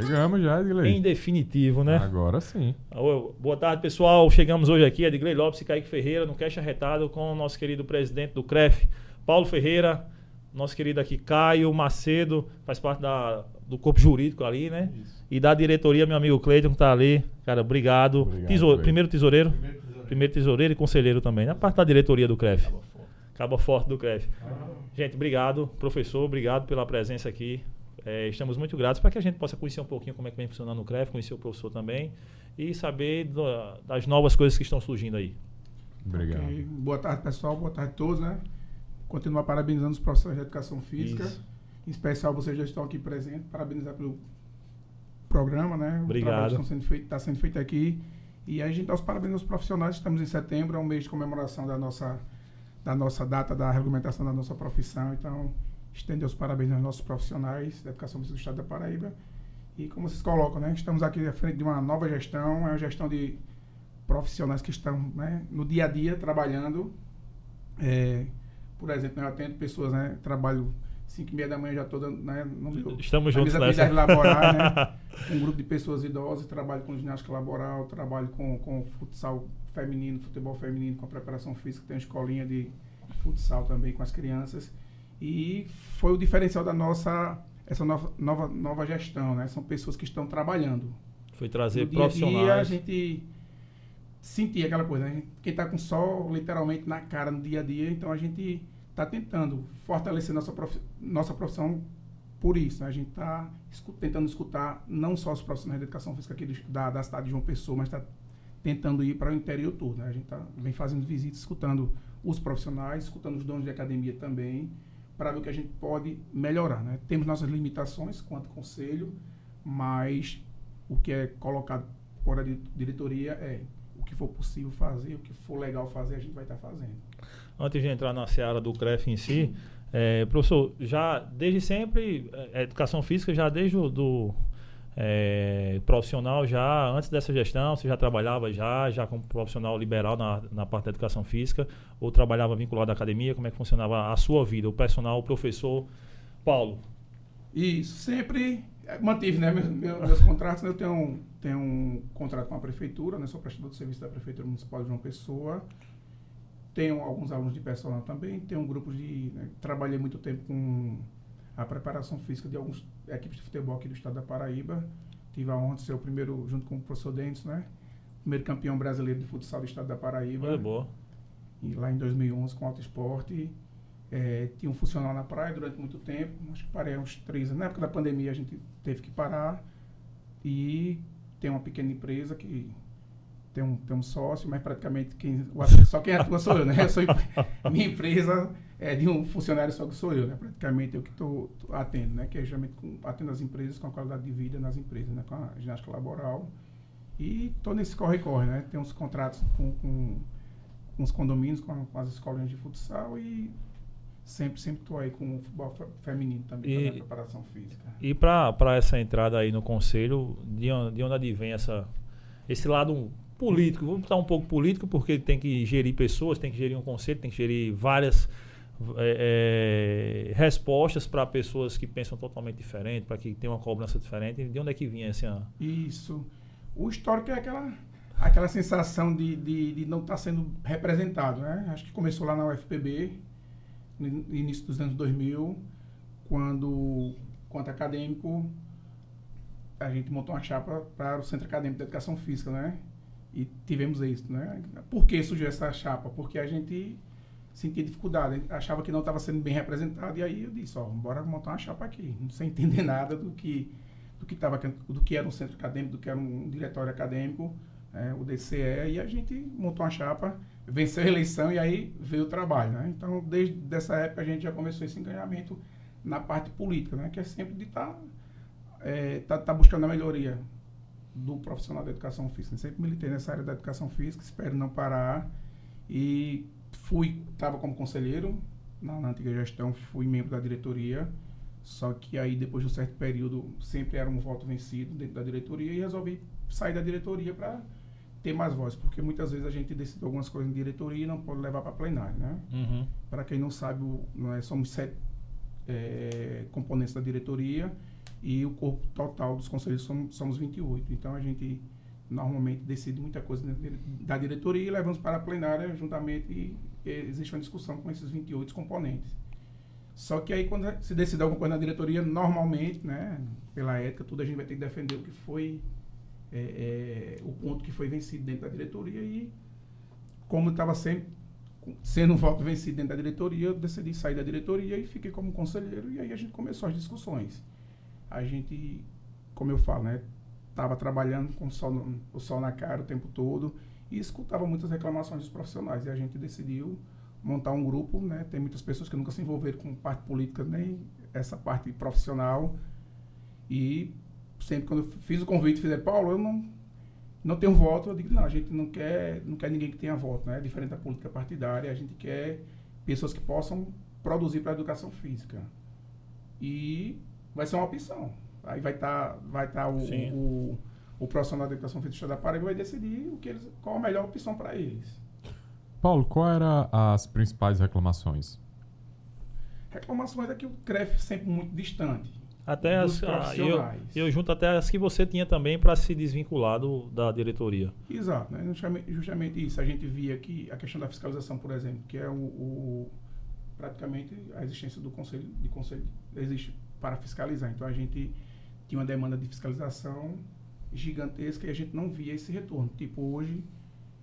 Chegamos já, Edgley. Em definitivo, né? Agora sim. Boa tarde, pessoal. Chegamos hoje aqui, Edgley Lopes e Kaique Ferreira, no Cash Arretado, com o nosso querido presidente do CREF, Paulo Ferreira, nosso querido aqui Caio Macedo, faz parte da, do corpo jurídico ali, né? Isso. E da diretoria, meu amigo Cleiton, que tá ali. Cara, obrigado. obrigado Tesouro, primeiro tesoureiro. Primeiro tesoureiro. Primeiro tesoureiro e conselheiro também, na parte da diretoria do CREF. Acaba forte do CREF. Ah. Gente, obrigado, professor, obrigado pela presença aqui. É, estamos muito gratos para que a gente possa conhecer um pouquinho como é que vem funcionando o CREF, conhecer o professor também e saber do, das novas coisas que estão surgindo aí. Obrigado. Okay. Boa tarde, pessoal. Boa tarde a todos, né? Continuar parabenizando os professores de educação física. Isso. Em especial, vocês já estão aqui presentes. Parabenizar pelo programa, né? Obrigado. Está sendo, feito, tá sendo feito aqui. E a gente dá os parabéns aos profissionais. Estamos em setembro, é um mês de comemoração da nossa, da nossa data da regulamentação da nossa profissão. Então, estender os parabéns aos nossos profissionais da educação física do Estado da Paraíba. E como vocês colocam, né? Estamos aqui à frente de uma nova gestão, é uma gestão de profissionais que estão né, no dia a dia trabalhando. É, por exemplo, eu atendo pessoas, né? Trabalho 5 e meia da manhã já toda, né? No Estamos juntos nessa. laboral, né? Um grupo de pessoas idosas, trabalho com ginástica laboral, trabalho com, com futsal feminino, futebol feminino, com a preparação física, tem uma escolinha de futsal também com as crianças. E foi o diferencial da nossa essa nova, nova, nova gestão, né? São pessoas que estão trabalhando. Foi trazer no profissionais. Dia a, dia, a gente sentia aquela coisa, né? Quem está com sol literalmente na cara no dia a dia, então a gente está tentando fortalecer nossa, prof, nossa profissão por isso. Né? A gente está escu tentando escutar não só os profissionais de educação física aqui do, da, da cidade de João Pessoa, mas está tentando ir para o interior todo. Né? A gente tá, vem fazendo visitas, escutando os profissionais, escutando os donos de academia também, para ver o que a gente pode melhorar. Né? Temos nossas limitações quanto conselho, mas o que é colocado por a diretoria é o que for possível fazer, o que for legal fazer, a gente vai estar tá fazendo. Antes de entrar na seara do CREF em si, é, professor, já desde sempre, é, educação física, já desde o do, é, profissional, já antes dessa gestão, você já trabalhava já, já como profissional liberal na, na parte da educação física, ou trabalhava vinculado à academia? Como é que funcionava a sua vida, o personal, o professor Paulo? Isso, sempre mantive né, meus, meus contratos. Né, eu tenho um, tenho um contrato com a prefeitura, né, sou prestador de serviço da Prefeitura Municipal de João Pessoa. Tenho alguns alunos de personal também, tenho um grupo de. Né, trabalhei muito tempo com a preparação física de algumas equipes de futebol aqui do estado da Paraíba. Tive a honra de ser o primeiro, junto com o professor Dentes, né? Primeiro campeão brasileiro de futsal do estado da Paraíba. É boa. E lá em 2011 com Alto Esporte. É, tinha um funcional na praia durante muito tempo, acho que parei uns três anos. Na época da pandemia a gente teve que parar. E tem uma pequena empresa que tem um, tem um sócio, mas praticamente quem, só quem atua sou eu, né? Eu sou, minha empresa é de um funcionário só que sou eu, né? Praticamente eu que estou atendo, né? Que é geralmente com, atendo as empresas com a qualidade de vida nas empresas, né? Com a ginástica laboral. E estou nesse corre-corre, né? Tem uns contratos com, com, com os condomínios, com, com as escolinhas de futsal e sempre sempre estou aí com o futebol feminino também, e, preparação física. E para essa entrada aí no conselho, de onde, de onde advém essa, esse lado político? Vamos botar um pouco político, porque tem que gerir pessoas, tem que gerir um conselho, tem que gerir várias é, é, respostas para pessoas que pensam totalmente diferente, para que tenham uma cobrança diferente. De onde é que vinha esse ano? Isso. O histórico é aquela, aquela sensação de, de, de não estar tá sendo representado. Né? Acho que começou lá na UFPB, no início dos anos 2000, quando, quanto acadêmico, a gente montou uma chapa para o Centro Acadêmico de Educação Física, né? E tivemos êxito, né? Por que surgiu essa chapa? Porque a gente sentia dificuldade, achava que não estava sendo bem representado, e aí eu disse, ó, bora montar uma chapa aqui, sem entender nada do que do que tava, do que era um centro acadêmico, do que era um diretório acadêmico, é, o DCE, e a gente montou uma chapa, venceu a eleição e aí veio o trabalho, né? Então, desde essa época a gente já começou esse engajamento na parte política, né? Que é sempre de estar tá, é, tá, tá buscando a melhoria do profissional da educação física. Sempre militei nessa área da educação física, espero não parar e Fui, estava como conselheiro na, na, antiga gestão, fui membro da diretoria, só que aí depois de um certo período sempre era um voto vencido dentro da diretoria e resolvi sair da diretoria para ter mais voz, porque muitas vezes a gente decide algumas coisas em diretoria e não pode levar para plenário, né? Uhum. Para quem não sabe, é, somos sete é, componentes da diretoria e o corpo total dos conselheiros somos, somos 28. Então a gente normalmente decide muita coisa da diretoria e levamos para a plenária juntamente e existe uma discussão com esses 28 componentes. Só que aí quando se decide alguma coisa na diretoria, normalmente, né, pela ética, tudo a gente vai ter que defender o que foi é, é, o ponto que foi vencido dentro da diretoria e como estava sempre sendo um voto vencido dentro da diretoria, eu decidi sair da diretoria e fiquei como conselheiro e aí a gente começou as discussões. A gente, como eu falo, né, estava trabalhando com o sol, o sol na cara o tempo todo e escutava muitas reclamações dos profissionais e a gente decidiu montar um grupo, né? Tem muitas pessoas que nunca se envolveram com parte política nem essa parte profissional e sempre quando eu fiz o convite, fizer Paulo, eu não não tenho voto, eu digo, não, a gente não quer, não quer ninguém que tenha voto, né? Diferente da política partidária, a gente quer pessoas que possam produzir para a educação física. E vai ser uma opção. Aí vai estar tá, vai tá o, o, o, profissional da educação física da Paraíba vai decidir o que eles, qual a melhor opção para eles. Paulo, qual eram as principais reclamações? Reclamações é que o CREF sempre muito distante. Até as, ah, eu, eu junto até as que você tinha também para se desvincular do, da diretoria. Exato, né? justamente, justamente, isso. A gente via que a questão da fiscalização, por exemplo, que é o, o praticamente a existência do conselho de conselho existe para fiscalizar. Então a gente tinha uma demanda de fiscalização gigantesca e a gente não via esse retorno. Tipo hoje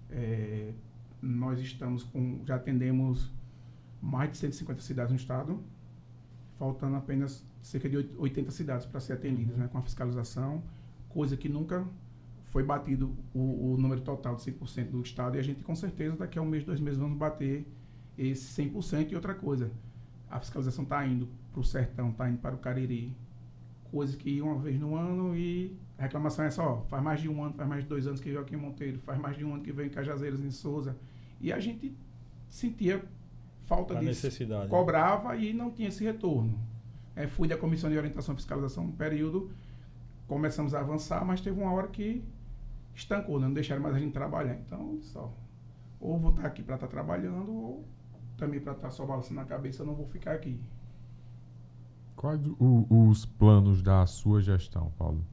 é, nós estamos com já atendemos mais de 150 cidades no estado, faltando apenas cerca de 80 cidades para ser atendidas, né, com a fiscalização, coisa que nunca foi batido o, o número total de 100% do estado e a gente com certeza daqui a um mês, dois meses vamos bater esse 100% e outra coisa, a fiscalização está indo para o sertão, está indo para o Cariri, coisa que ia uma vez no ano e a reclamação é só, faz mais de um ano, faz mais de dois anos que veio aqui em Monteiro, faz mais de um ano que veio em Cajazeiras, em Souza, e a gente sentia falta a de necessidade. cobrava e não tinha esse retorno. É, fui da Comissão de Orientação e Fiscalização um período, começamos a avançar, mas teve uma hora que estancou, né? não deixaram mais a gente trabalhar. Então, só, ou vou estar aqui para estar tá trabalhando, ou também para estar tá só balançando a cabeça, não vou ficar aqui. Quais o, os planos da sua gestão, Paulo?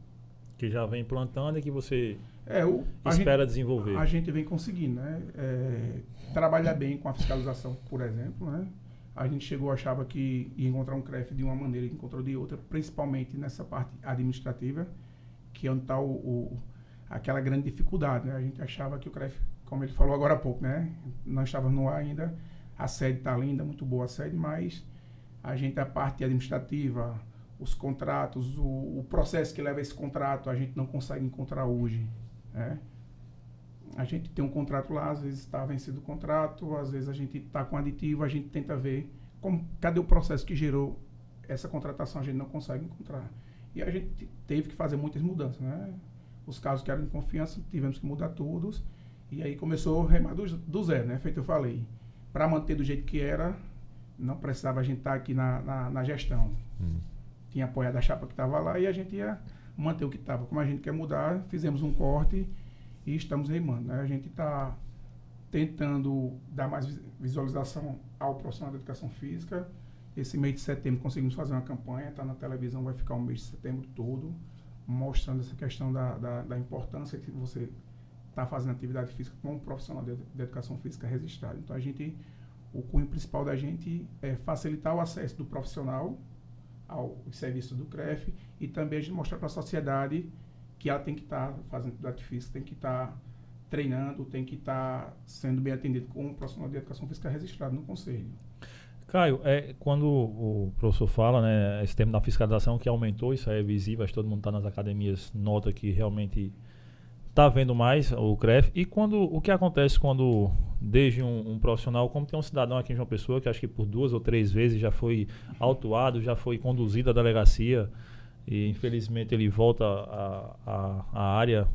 Que já vem plantando e que você é, o, espera gente, desenvolver. A gente vem conseguindo, né? É, trabalhar bem com a fiscalização, por exemplo, né? a gente chegou, achava que ia encontrar um CREF de uma maneira e encontrou de outra, principalmente nessa parte administrativa, que é onde está o, o, aquela grande dificuldade. Né? A gente achava que o CREF, como ele falou agora há pouco, né? não estava no ar ainda, a sede está linda, muito boa a sede, mas a gente, a parte administrativa, os contratos, o, o processo que leva esse contrato, a gente não consegue encontrar hoje. Né? a gente tem um contrato lá, às vezes está vencido o contrato, às vezes a gente está com aditivo, a gente tenta ver como, cadê o processo que gerou essa contratação, a gente não consegue encontrar. E a gente teve que fazer muitas mudanças, né? Os casos que eram de confiança, tivemos que mudar todos. E aí começou a remar do, do zero, né? Feito eu falei. Para manter do jeito que era, não precisava a gente estar tá aqui na, na, na gestão. Hum. Tinha apoiado a chapa que estava lá e a gente ia manter o que estava. Como a gente quer mudar, fizemos um corte e estamos remando. Né? A gente está tentando dar mais visualização ao profissional da educação física. Esse mês de setembro conseguimos fazer uma campanha, está na televisão, vai ficar o mês de setembro todo, mostrando essa questão da, da, da importância que você está fazendo atividade física como profissional de, de, educação física registrado. Então a gente, o cunho principal da gente é facilitar o acesso do profissional ao serviço do CREF e também a gente mostrar para a sociedade que ela tem que estar tá fazendo atividade física, tem que estar tá treinando, tem que estar tá sendo bem atendido com um profissional de educação física registrado no conselho. Caio, é, quando o professor fala, né, esse tema da fiscalização que aumentou, isso é visível, acho que todo mundo está nas academias, nota que realmente está vendo mais o CREF. E quando o que acontece quando, desde um, um, profissional, como tem um cidadão aqui em João Pessoa, que acho que por duas ou três vezes já foi autuado, já foi conduzido à delegacia, e infelizmente ele volta à área,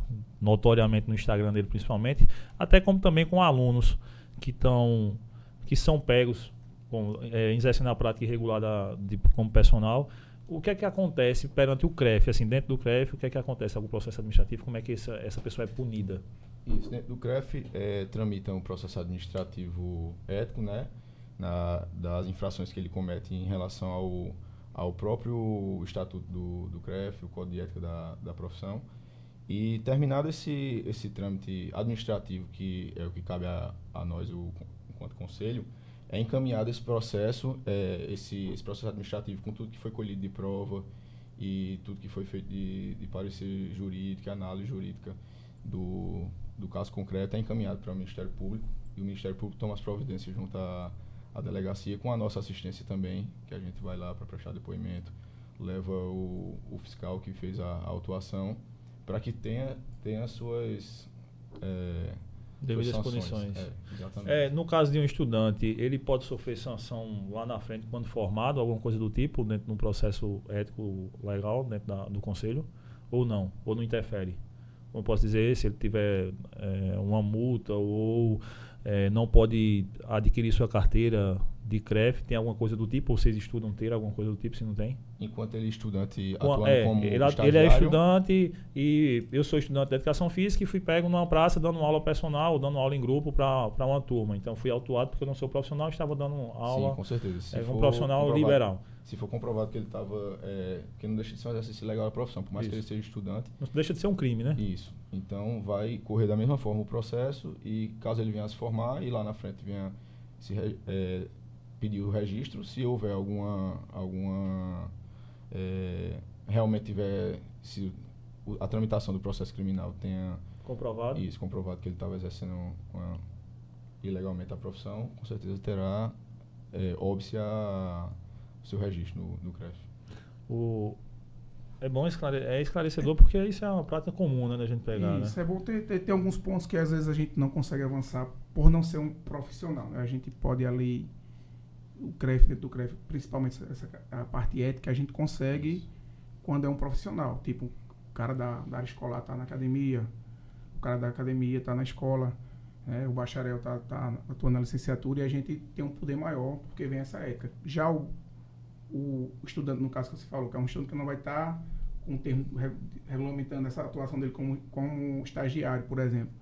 notoriamente no Instagram dele principalmente, até como também com alunos que estão que são pegos com, é, exercendo a prática irregular da, de, como personal. O que é que acontece perante o CREF? Assim, dentro do CREF, o que é que acontece algum processo administrativo? Como é que essa, essa pessoa é punida? Isso, dentro do CREF é, tramita um processo administrativo ético, né? Na, das infrações que ele comete em relação ao ao próprio estatuto do, do CREF, o Código de Ética da, da profissão. E terminado esse, esse trâmite administrativo, que é o que cabe a, a nós, o, enquanto conselho, é encaminhado esse processo, é, esse, esse processo administrativo com tudo que foi colhido de prova e tudo que foi feito de, de parecer jurídico, análise jurídica do, do caso concreto, é encaminhado para o Ministério Público e o Ministério Público toma as providências junto à, à delegacia, com a nossa assistência também, que a gente vai lá para prestar depoimento, leva o, o fiscal que fez a, a autuação para que tenha, tenha suas. É, Devidas suas punições. É. É, no caso de um estudante, ele pode sofrer sanção lá na frente quando formado, alguma coisa do tipo, dentro de um processo ético legal, dentro da, do conselho, ou não? Ou não interfere? Como posso dizer, se ele tiver é, uma multa ou é, não pode adquirir sua carteira de CREF, tem alguma coisa do tipo? Ou vocês estudam ter alguma coisa do tipo, se não tem? Enquanto ele é estudante atuando é, como ele, ele é estudante e eu sou estudante de educação física e fui pego numa praça dando aula personal, dando aula em grupo para uma turma. Então fui autuado porque eu não sou profissional, estava dando aula Sim, com certeza. Se é, um profissional liberal. Se for comprovado que ele estava. É, que não deixa de ser um exercício legal da profissão, por mais que ele Isso. seja estudante. Não deixa de ser um crime, né? Isso. Então vai correr da mesma forma o processo e caso ele venha a se formar e lá na frente venha se é, pedir o registro, se houver alguma alguma é, realmente tiver se o- a tramitação do processo criminal tenha Comprovado. isso comprovado que ele estava exercendo uma- ilegalmente a profissão, com certeza terá é, óbice a seu registro no, no CREF. O, é bom esclare, é esclarecedor porque isso é uma prática comum, né, da gente pegar, Isso né? é bom ter, ter, ter alguns pontos que às vezes a gente não consegue avançar por não ser um profissional. né? A gente pode ali, o CREF, dentro do CREF, principalmente essa, a parte ética, a gente consegue quando é um profissional. Tipo, o cara da, da área escolar está na academia, o cara da academia está na escola, né? o bacharel está tá atuando na licenciatura e a gente tem um poder maior porque vem essa ética. Já o, o estudante, no caso que você falou, que é um estudante que não vai estar com um termo re- regulamentando essa atuação dele como, como estagiário, por exemplo.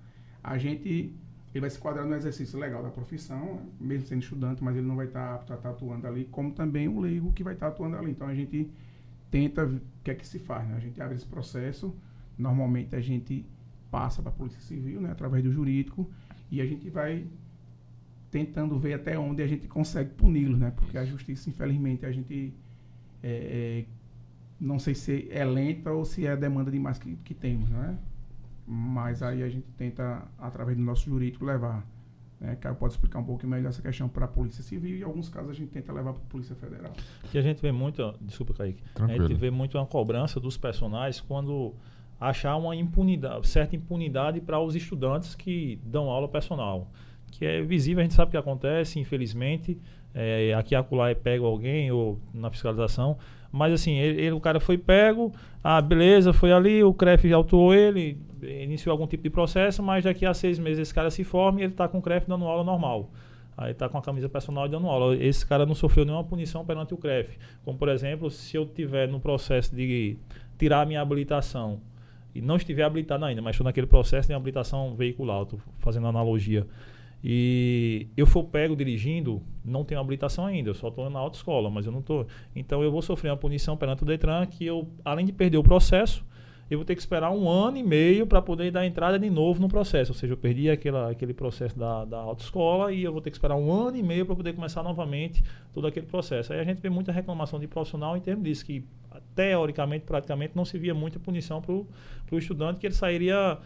A gente, ele vai se enquadrar no exercício legal da profissão, né? mesmo sendo estudante, mas ele não vai estar apto a estar atuando ali, como também o leigo que vai estar atuando ali. Então a gente tenta, o que é que se faz? Né? A gente abre esse processo, normalmente a gente passa para a Polícia Civil, né? através do jurídico, e a gente vai tentando ver até onde a gente consegue puni-los, né? Porque a justiça, infelizmente, a gente é, é, não sei se é lenta ou se é a demanda demais que, que temos, não é? Mas aí a gente tenta, através do nosso jurídico, levar. Né? Caio pode explicar um pouco melhor essa questão para a Polícia Civil e em alguns casos a gente tenta levar para a Polícia Federal. Que a gente vê muito, desculpa, Kaique, a Tranquilo. gente vê muito uma cobrança dos personagens quando achar uma impunidade, certa impunidade para os estudantes que dão aula personal. Que é visível, a gente sabe o que acontece, infelizmente. É, aqui acolá é pego alguém ou na fiscalização. Mas assim, ele, ele- o cara foi pego, ah, beleza, foi ali, o CREF autuou ele, iniciou algum tipo de processo, mas daqui a seis meses esse cara se forma e ele está com o CREF dando aula normal. Aí tá com a camisa personal e dando aula. Esse cara não sofreu nenhuma punição perante o CREF. Como, por exemplo, se eu tiver no processo de tirar a minha habilitação e não estiver habilitado ainda, mas estou naquele processo de habilitação veicular, estou fazendo analogia, e eu for pego dirigindo, não tenho habilitação ainda, eu só estou na autoescola, mas eu não estou. Então eu vou sofrer uma punição perante o Detran que eu, além de perder o processo, eu vou ter que esperar um ano e meio para poder dar entrada de novo no processo. Ou seja, eu perdi aquela, aquele processo da, da autoescola e eu vou ter que esperar um ano e meio para poder começar novamente todo aquele processo. Aí a gente vê muita reclamação de profissional em termos disso, que teoricamente, praticamente, não se via muita punição para o estudante, que ele sairia,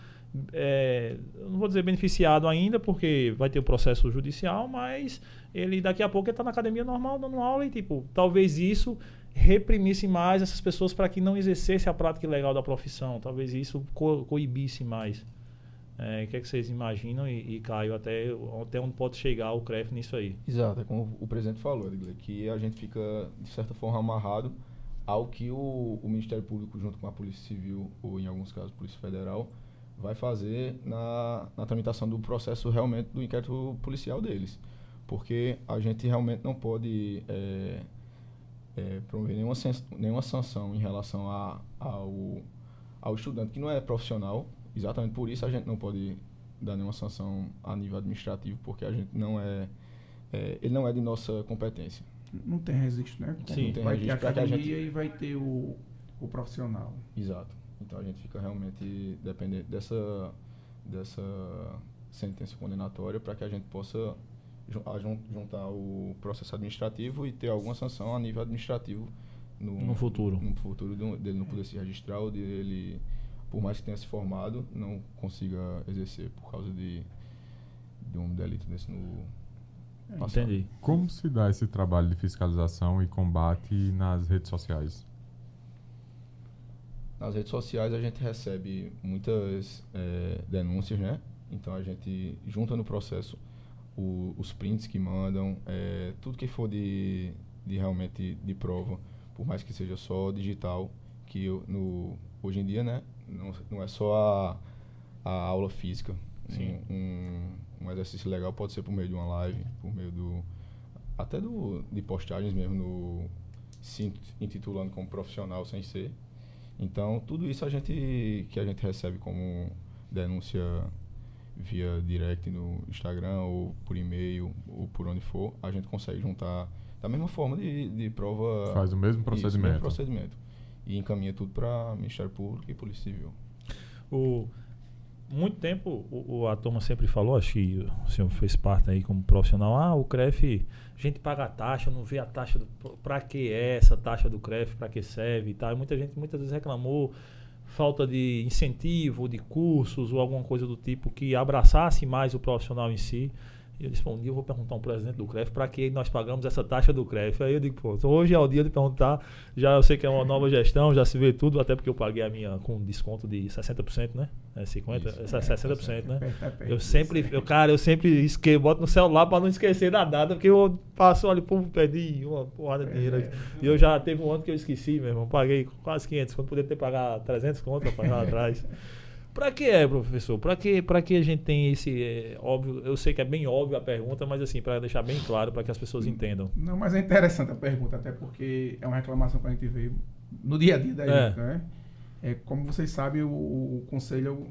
é, não vou dizer beneficiado ainda, porque vai ter o processo judicial, mas ele daqui a pouco está na academia normal dando aula e, tipo, talvez isso reprimisse mais essas pessoas para que não exercesse a prática ilegal da profissão. Talvez isso co coibisse mais. É, o que, é que vocês imaginam e, e Caio, até, até onde pode chegar o CREF nisso aí? Exato, é como o presidente falou, que a gente fica, de certa forma, amarrado ao que o, o Ministério Público, junto com a Polícia Civil, ou em alguns casos, Polícia Federal, vai fazer na, na tramitação do processo realmente do inquérito policial deles. Porque a gente realmente não pode é, é, promover nenhuma, nenhuma sanção em relação a, ao, ao estudante que não é profissional. Exatamente por isso a gente não pode dar nenhuma sanção a nível administrativo, porque a gente não é, é ele não é de nossa competência. Não tem registro, né? Sim, não tem vai ter a registro que a academia gente- e vai ter o, o profissional. Exato. Então a gente fica realmente dependente dessa, dessa sentença condenatória para que a gente possa juntar o processo administrativo e ter alguma sanção a nível administrativo no, No futuro. No futuro de dele não poder se registrar ou dele, por mais que tenha se formado, não consiga exercer por causa de, de um delito desse no passado. Entendi. Como se dá esse trabalho de fiscalização e combate nas redes sociais? Nas redes sociais a gente recebe muitas eh, denúncias, né? Então a gente junta no processo o- os prints que mandam, eh, tudo que for de, de realmente de prova, por mais que seja só digital, que eu- no, hoje em dia, né? Não, não é só a, a aula física. Sim. Um, um exercício legal pode ser por meio de uma live, por meio do até do, de postagens mesmo no se int- intitulando como profissional sem ser. Então, tudo isso a gente que a gente recebe como denúncia via direct no Instagram ou por e-mail ou por onde for, a gente consegue juntar da mesma forma de, de prova. Faz o mesmo Isso, procedimento. mesmo procedimento. E encaminha tudo para Ministério Público e Polícia Civil. O, muito tempo o, o- a turma sempre falou, acho que o senhor fez parte aí como profissional, ah, o CREF, a gente paga a taxa, não vê a taxa, pra que é essa taxa do CREF, pra que serve e tal. E muita gente muitas vezes reclamou falta de incentivo, de cursos ou alguma coisa do tipo que abraçasse mais o profissional em si. E eu disse, bom, um dia eu vou perguntar ao presidente do CREF para que nós pagamos essa taxa do CREF. Aí eu digo, pô, hoje é o dia de perguntar. Já eu sei que é uma nova gestão, já se vê tudo, até porque eu paguei a minha com desconto de 60%, né? É 50%, Isso. é 60%, né? Perto, é perto Eu sempre, eu, cara, eu sempre esque, boto no celular para não esquecer da data, porque eu passo, olha, pô, perdi uma porrada de dinheiro. É. E eu já teve um ano que eu esqueci, meu irmão. Paguei quase 500, quando poderia ter pagado 300 conto pra pagar lá atrás. Pra que é, professor? Pra que, pra que a gente tem esse. é, óbvio, eu sei que é bem óbvio a pergunta, mas assim, para deixar bem claro para que as pessoas entendam. Não, mas é interessante a pergunta, até porque é uma reclamação para a gente ver no dia a dia da É. gente, né? É, como vocês sabem, o, o conselho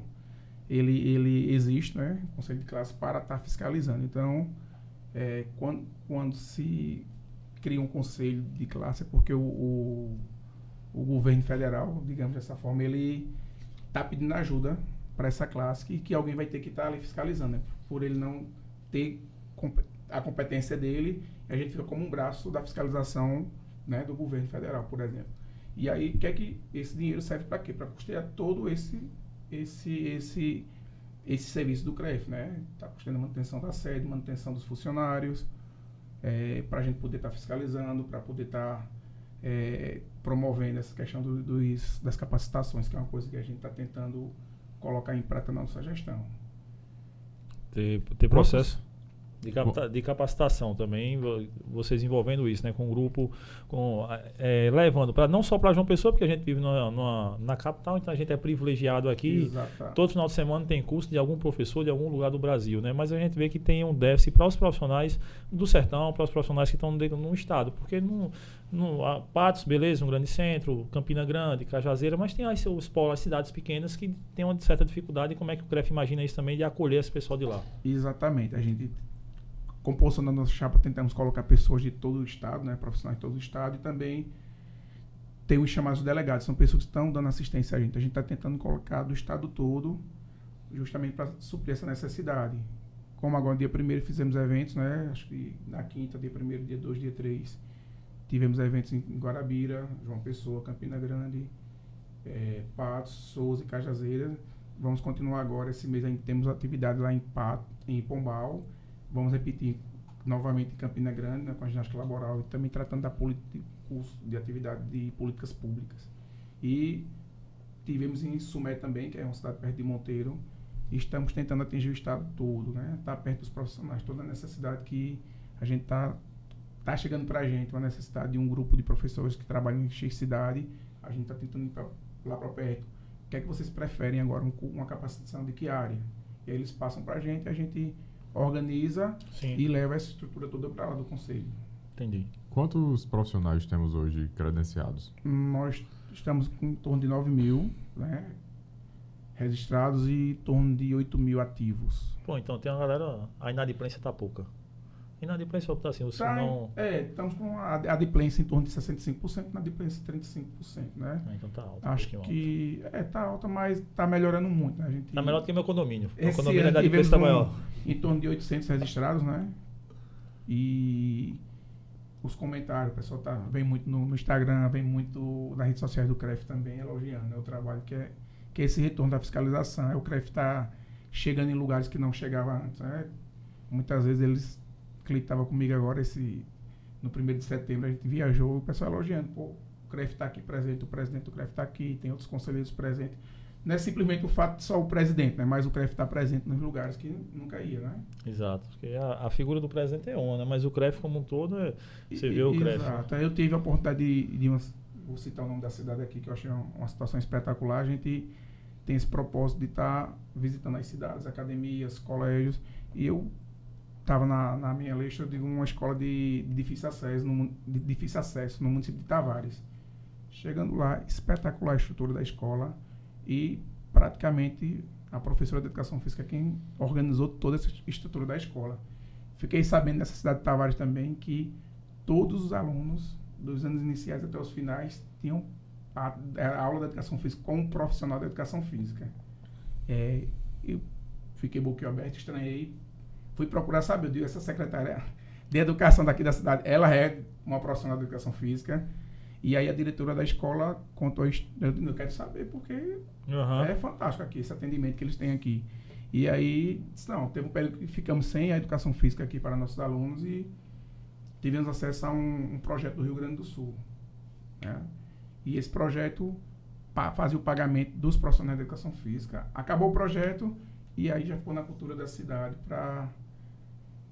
ele, ele existe, né? O conselho de classe para estar fiscalizando. Então, é, quando, quando se cria um conselho de classe é porque o, o, o governo federal, digamos dessa forma, ele está pedindo ajuda para essa classe que, que alguém vai ter que estar ali fiscalizando, né? Por ele não ter a competência dele, a gente fica como um braço da fiscalização né, do governo federal, por exemplo. E aí, quer que esse dinheiro serve para quê? Para custear todo esse esse esse esse serviço do CREF, né? Está custeando manutenção da sede, manutenção dos funcionários, para a gente poder estar fiscalizando, para poder estar promovendo essa questão do- dos, das capacitações, que é uma coisa que a gente está tentando colocar em prática na nossa gestão. Ter, ter processo de, capta- de capacitação também, vo- vocês envolvendo isso, né? Com um grupo, com, eh, levando, para não só para João Pessoa, porque a gente vive numa- numa- na capital, então a gente é privilegiado aqui. Exato. Todo final de semana tem curso de algum professor de algum lugar do Brasil, né? Mas a gente vê que tem um déficit para os profissionais do sertão, para os profissionais que estão no, no estado, porque no a Patos, beleza, um grande centro, Campina Grande, Cajazeira, mas tem as, os polos, as cidades pequenas que têm uma certa dificuldade. Como é que o CREF imagina isso também de acolher esse pessoal de lá? Exatamente. A gente, composição da nossa chapa, tentamos colocar pessoas de todo o estado, né, profissionais de todo o estado, e também tem os chamados delegados, são pessoas que estão dando assistência a gente. A gente está tentando colocar do estado todo, justamente para suprir essa necessidade. Como agora, dia 1 fizemos eventos, né? Acho que na quinta, dia 1 dia 2, dia 3, tivemos eventos em Guarabira, João Pessoa, Campina Grande, eh, Patos, Souza e Cajazeira. Vamos continuar agora. Esse mês ainda temos atividade lá em, Pato, em Pombal. Vamos repetir novamente em Campina Grande, né, com a ginástica laboral e também tratando da política, de atividade de políticas públicas. E tivemos em Sumé também, que é uma cidade perto de Monteiro. E estamos tentando atingir o estado todo, né? Estar perto dos profissionais. Toda a necessidade que a gente está tá chegando para a gente, uma necessidade de um grupo de professores que trabalham em X cidade. A gente está tentando ir pra, lá para perto. O que é que vocês preferem agora? Um uma capacitação de que área? E aí eles passam para a gente, a gente organiza Sim, e leva essa estrutura toda para lá do conselho. entendi. Quantos profissionais temos hoje credenciados? Nós estamos com em torno de 9 mil né, registrados e em torno de 8 mil ativos. Pô, então tem uma galera. A inadimplência tá pouca. Inadimplência tá assim, você Tá, não. É, estamos com a adimplência em torno de 65%, na adimplência 35%, né? Ah, então tá alto. um Acho pouquinho que é, tá alta, mas tá melhorando muito, né? A gente. Tá melhor do que meu condomínio. Meu Esse condomínio a ano inadimplência tivemos tá um- maior. em torno de 800 registrados, né? E os comentários, o pessoal tá, vem muito no, no Instagram, vem muito nas redes sociais do CREF também, elogiando né, o trabalho que é, que é esse retorno da fiscalização. É, o CREF está chegando em lugares que não chegava antes. Né? Muitas vezes eles, o cliente estava comigo agora, esse, no 1 de setembro, a gente viajou, o pessoal elogiando, pô, o CREF está aqui presente, o presidente do CREF está aqui, tem outros conselheiros presentes. Não é simplesmente o fato de só o presidente, né? mas o CREF está presente nos lugares que nunca ia, né? Exato. Porque a, a figura do presidente é uma, né? Mas o CREF como um todo, é, você E- vê o CREF. Exato. Eu tive a oportunidade de, de umas, vou citar o nome da cidade aqui, que eu achei uma, uma situação espetacular. A gente tem esse propósito de estar visitando as cidades, academias, colégios, e eu estava na, na minha lista de uma escola de, de difícil acesso, no, de difícil acesso no município de Tavares. Chegando lá, espetacular a estrutura da escola e praticamente a professora de educação física quem organizou toda essa estrutura da escola. Fiquei sabendo nessa cidade de Tavares também que todos os alunos dos anos iniciais até os finais tinham a, a aula de educação física com um profissional da educação física. É, eu fiquei boquiaberto, estranhei, fui procurar saber, eu digo, essa secretária de educação daqui da cidade, ela é uma profissional de educação física, e aí a diretora da escola contou, eu, eu quero saber porque Aham. é fantástico aqui, esse atendimento que eles têm aqui. E aí, disse, não, teve um período que ficamos sem a educação física aqui para nossos alunos e tivemos acesso a um, um projeto do Rio Grande do Sul. né? E esse projeto fazia o pagamento dos profissionais de educação física. Acabou o projeto e aí já ficou na cultura da cidade para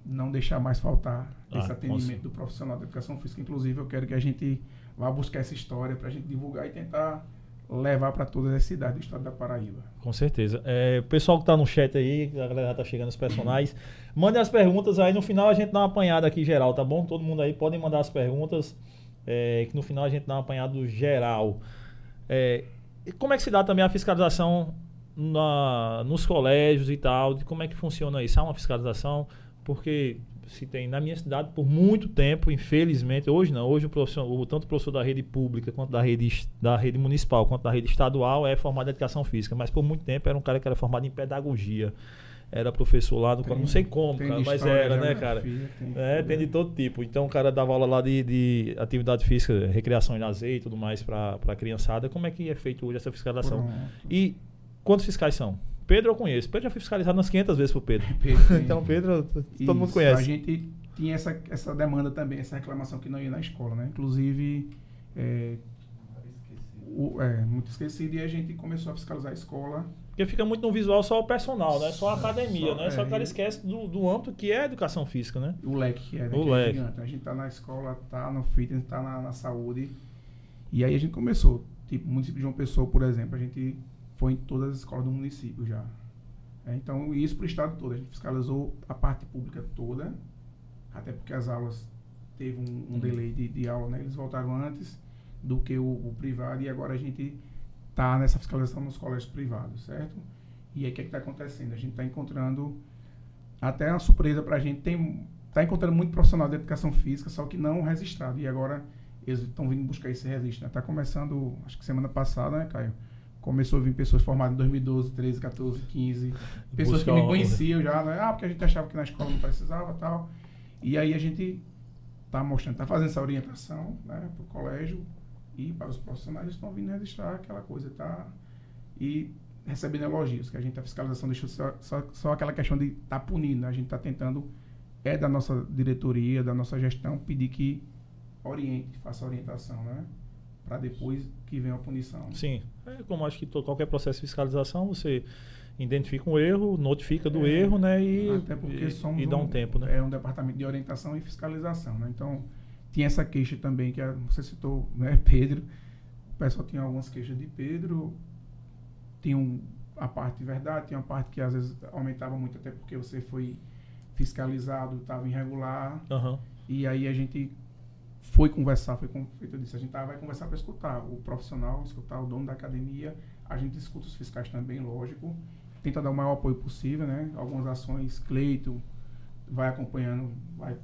não deixar mais faltar Ah, esse atendimento do profissional de educação física. Inclusive, eu quero que a gente vá buscar essa história para a gente divulgar e tentar levar para todas as cidades do estado da Paraíba. Com certeza. É, o pessoal que tá no chat aí, a galera tá chegando os personagens. Mandem as perguntas aí, no final a gente dá uma apanhada aqui geral, tá bom? Todo mundo aí podem mandar as perguntas, é, que no final a gente dá uma apanhada geral. É, como é que se dá também a fiscalização na, nos colégios e tal? De como é que funciona isso? Há uma fiscalização? Porque se tem na minha cidade por muito tempo, infelizmente, hoje não, hoje o tanto o professor da rede pública quanto da rede, da rede municipal quanto da rede estadual é formado em educação física, mas por muito tempo era um cara que era formado em pedagogia. Era professor lá do Tem- não sei como, cara, mas era, né, cara? tem É, tem de né? todo tipo. Então o cara dava aula lá de, de atividade física, recreação e lazer e tudo mais para a criançada. Como é que é feito hoje essa fiscalização? E quantos fiscais são? Pedro eu conheço. Pedro já foi fiscalizado umas 500 vezes por Pedro. Pedro, então Pedro, todo mundo Isso, conhece. A gente tinha essa, essa demanda também, essa reclamação que não ia na escola, né? Inclusive, é, o- é, muito esquecido, e a gente começou a fiscalizar a escola. Porque fica muito no visual só o personal, né? Só a academia, só- né? Só é, o cara esquece do, do âmbito que é a educação física, né? O leque que é, né? O que leque. gigante. A gente tá na escola, tá no fitness, tá na, na saúde. E aí a gente começou. Tipo, o município de João Pessoa, por exemplo, a gente foi em todas as escolas do município já. É, então, isso para o estado todo. A gente fiscalizou a parte pública toda, até porque as aulas teve um, um delay de, de aula, né? Eles voltaram antes do que o, o privado e agora a gente tá nessa fiscalização nos colégios privados, certo? E aí o que está acontecendo? A gente está encontrando até uma surpresa para a gente. Tem, tá encontrando muito profissional de educação física, só que não registrado. E agora eles estão vindo buscar esse registro. Está começando, acho que semana passada, né, Caio? Começou a vir pessoas formadas em 2012, 13, 14, 15. Pessoas que Buscar me conheciam já, né? Ah, porque a gente achava que na escola não precisava tal. E aí a gente está mostrando, está fazendo essa orientação né, para o colégio e para os profissionais eles estão vindo registrar aquela coisa, tá? E recebendo elogios, que a gente, a fiscalização deixou só, só, só aquela questão de estar tá punindo, né? A gente está tentando, é da nossa diretoria, da nossa gestão, pedir que oriente, faça a orientação, né? Para depois que venha a punição. Sim. É como acho que to- qualquer processo de fiscalização, você identifica um erro, notifica do É, erro, né? E, Até porque somos e dá um, tempo, né? É um departamento de orientação e fiscalização, né? Então, tinha essa queixa também, que a- você citou, né, Pedro. O pessoal tinha algumas queixas de Pedro. Tinha um, a parte de verdade, tinha uma parte que às vezes aumentava muito, até porque você foi fiscalizado, estava irregular. Aham. E aí a gente foi conversar, foi como eu disse, a gente tá, vai conversar para escutar o profissional, escutar o dono da academia, a gente escuta os fiscais também, lógico, tenta dar o maior apoio possível, né? Algumas ações, Cleito vai acompanhando, vai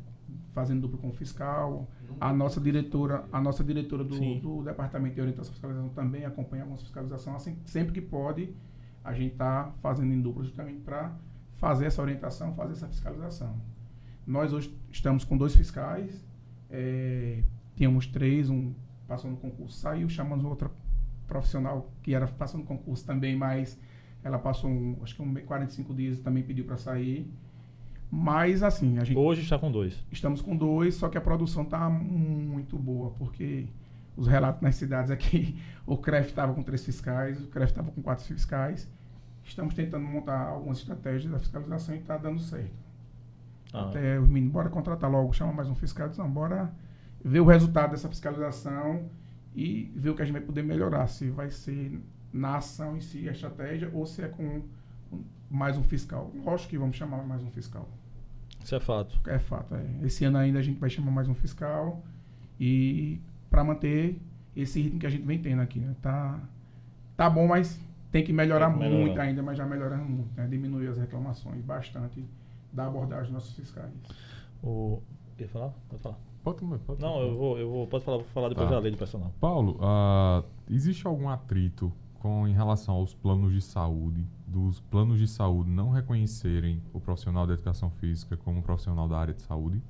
fazendo duplo com o fiscal. A nossa diretora, a nossa diretora do, do Departamento de Orientação e Fiscalização também acompanha a nossa fiscalização. Assim, sempre que pode, a gente está fazendo em duplo justamente para fazer essa orientação, fazer essa fiscalização. Nós hoje estamos com dois fiscais, é, tínhamos três, um passou no concurso, saiu, chamamos outra profissional que era passando no concurso também, mas ela passou, um, acho que um, 45 dias e também pediu para sair. Mas assim, a gente Hoje está com dois. estamos com dois, só que a produção está muito boa, porque os relatos nas cidades aqui, o CREF estava com três fiscais, o CREF estava com quatro fiscais. Estamos tentando montar algumas estratégias da fiscalização e está dando certo. Ah, Até os meninos, bora contratar logo, chama mais um fiscal, diz, bora ver o resultado dessa fiscalização e ver o que a gente vai poder melhorar, se vai ser na ação em si a estratégia ou se é com mais um fiscal. Lógico que vamos chamar mais um fiscal. Isso é fato. É fato. é. Esse ano ainda a gente vai chamar mais um fiscal e para manter esse ritmo que a gente vem tendo aqui. Né? Tá, tá bom, mas tem que melhorar, Tem que melhorar. muito ainda, mas já melhorando muito. Né? Diminuir as reclamações bastante da abordagem dos nossos fiscais. O... Quer falar? Pode falar. Pode, pode Não, eu vou, eu vou. Pode falar, vou falar depois Tá. da lei de personal. Paulo, ah, existe algum atrito com em relação aos planos de saúde, dos planos de saúde não reconhecerem o profissional da educação física como um profissional da área de saúde?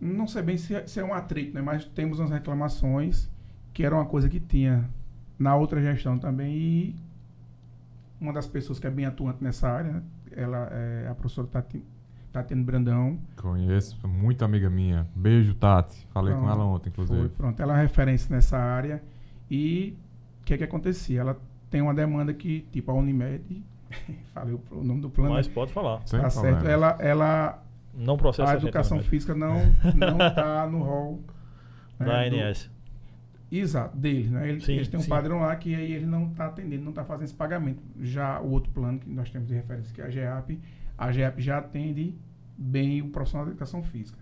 Não sei bem se é, se é um atrito, né? mas temos umas reclamações que era uma coisa que tinha na outra gestão também e uma das pessoas que é bem atuante nessa área, né? Ela é a professora Tati, Tatiana Brandão, Conheço, muito amiga minha. Beijo, Tati. Falei com Pronto. ela ontem, inclusive. Foi, pronto, ela é uma referência nessa área. E o que é que acontecia? Ela tem uma demanda que, tipo, a Unimed, falei o, o nome do plano, Mas pode falar. Sem tá certo? problema. Ela, ela, Não processa a a educação né, física não não está no rol né, da ANS. Exato, deles, né? Eles, Sim, eles têm um sim. padrão lá que aí ele não está atendendo, não está fazendo esse pagamento. Já o outro plano que nós temos de referência, que é a GEAP, a GEAP já atende bem o profissional da educação física.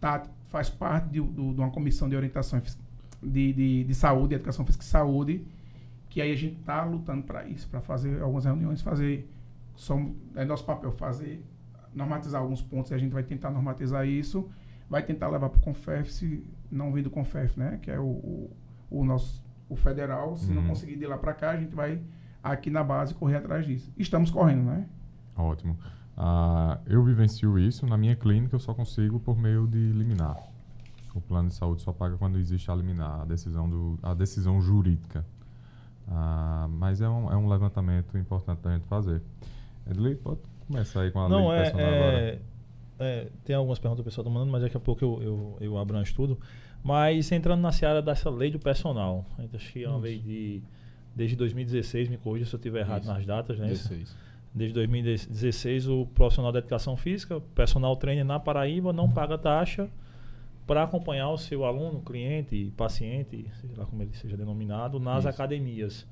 Tá, faz parte de, do- de uma comissão de orientação de, de, de saúde, educação física e saúde, que aí a gente está lutando para isso, para fazer algumas reuniões, fazer. Som, é nosso papel fazer, normatizar alguns pontos e a gente vai tentar normatizar isso, vai tentar levar para o Confef, se não vir do Confef, né? Que é o, o, o nosso o federal. Se não Uhum. conseguir de lá para cá, a gente vai aqui na base correr atrás disso. Estamos correndo, né? Ótimo. Ah, eu vivencio isso. Na minha clínica, eu só consigo por meio de liminar. O plano de saúde só paga quando existe a liminar, a decisão, do, a decisão jurídica. Ah, mas é um, é um levantamento importante da gente fazer. Edley, pode começar aí com a Não, lei é, personal agora. é, é, Tem algumas perguntas que o pessoal está mandando, mas daqui a pouco eu, eu, eu abranjo tudo. Mas entrando na seara dessa lei do personal, acho que é uma Isso. lei de. Desde 2016, me corrija se eu estiver errado Isso. nas datas, né? 16. Desde 2016, o profissional da educação física, personal trainer na Paraíba, não paga taxa para acompanhar o seu aluno, cliente, paciente, seja lá como ele seja denominado, nas Isso. academias.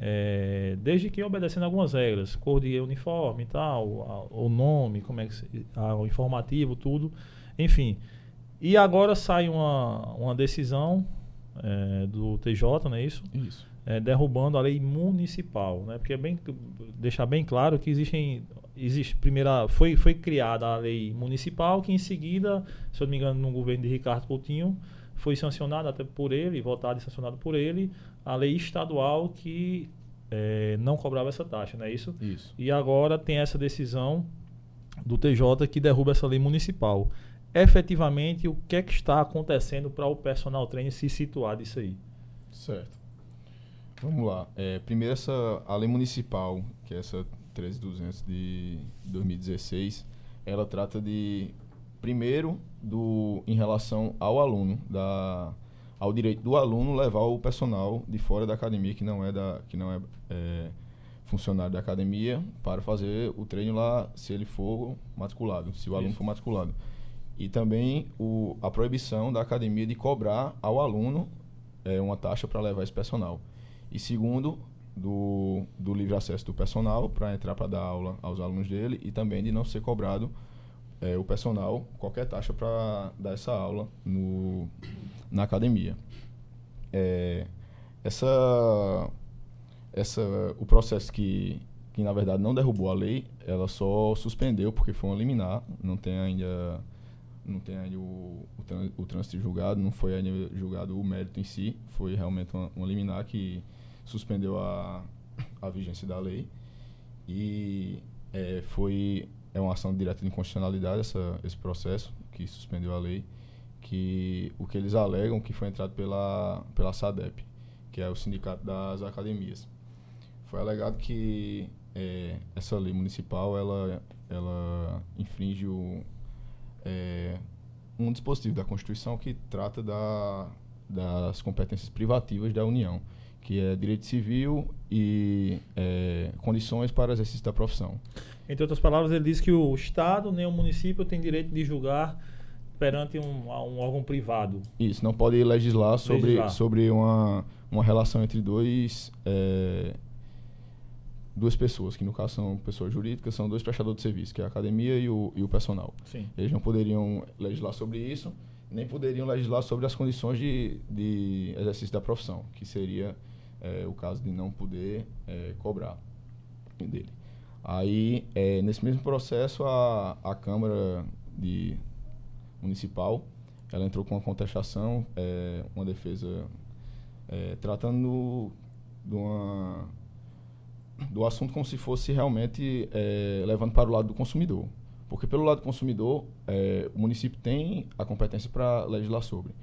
É, desde que obedecendo algumas regras, cor de uniforme e tal, a- o nome, como é que se, a- o informativo, tudo, enfim. E agora sai uma, uma decisão é, do TJ, não é isso? Isso. é, derrubando a lei municipal, né? Porque é bem deixar bem claro que existem existe primeira foi foi criada a lei municipal que em seguida, se eu não me engano, no governo de Ricardo Coutinho foi sancionada até por ele, votada e sancionada por ele, a lei estadual que é, não cobrava essa taxa, não é isso? Isso. E agora tem essa decisão do TJ que derruba essa lei municipal. Efetivamente, o que é que está acontecendo para o personal trainer se situar disso aí? Certo. Vamos lá. É, primeiro, essa, a lei municipal, que é essa 13200 de 2016, ela trata de, primeiro, do, em relação ao aluno, da, ao direito do aluno levar o personal de fora da academia, que não é, da, que não é, é funcionário da academia, para fazer o treino lá, se ele for matriculado, se o aluno Isso. for matriculado. E também o, a proibição da academia de cobrar ao aluno é, uma taxa para levar esse personal. E segundo, do, do livre acesso do personal para entrar para dar aula aos alunos dele e também de não ser cobrado é, o personal qualquer taxa para dar essa aula no, na academia. É, essa, essa, o processo que, que na verdade não derrubou a lei, ela só suspendeu porque foi uma liminar, não tem ainda não tem ainda o, o, trânsito julgado, não foi ainda julgado o mérito em si, foi realmente uma, uma liminar que suspendeu a, a vigência da lei e é, foi é uma ação direta de inconstitucionalidade essa, esse processo que suspendeu a lei, que o que eles alegam que foi entrado pela, pela SADEP, que é o Sindicato das Academias. Foi alegado que é, essa lei municipal ela, ela infringe o, é, um dispositivo da Constituição que trata da, das competências privativas da União, que é direito civil e é, condições para exercício da profissão. Entre outras palavras, ele diz que o Estado nem o município tem direito de julgar perante um, um órgão privado. Isso, não pode legislar sobre, legislar. sobre uma, uma relação entre dois é, duas pessoas, que no caso são pessoas jurídicas, são dois prestadores de serviço, que é a academia e o, e o personal. Sim. Eles não poderiam legislar sobre isso, nem poderiam legislar sobre as condições de, de exercício da profissão, que seria é, o caso de não poder é, cobrar dele. Aí, é, nesse mesmo processo, a, a Câmara de Municipal ela entrou com uma contestação, é, uma defesa é, tratando uma do assunto como se fosse realmente é, levando para o lado do consumidor. Porque pelo lado do consumidor, é, o município tem a competência para legislar sobre.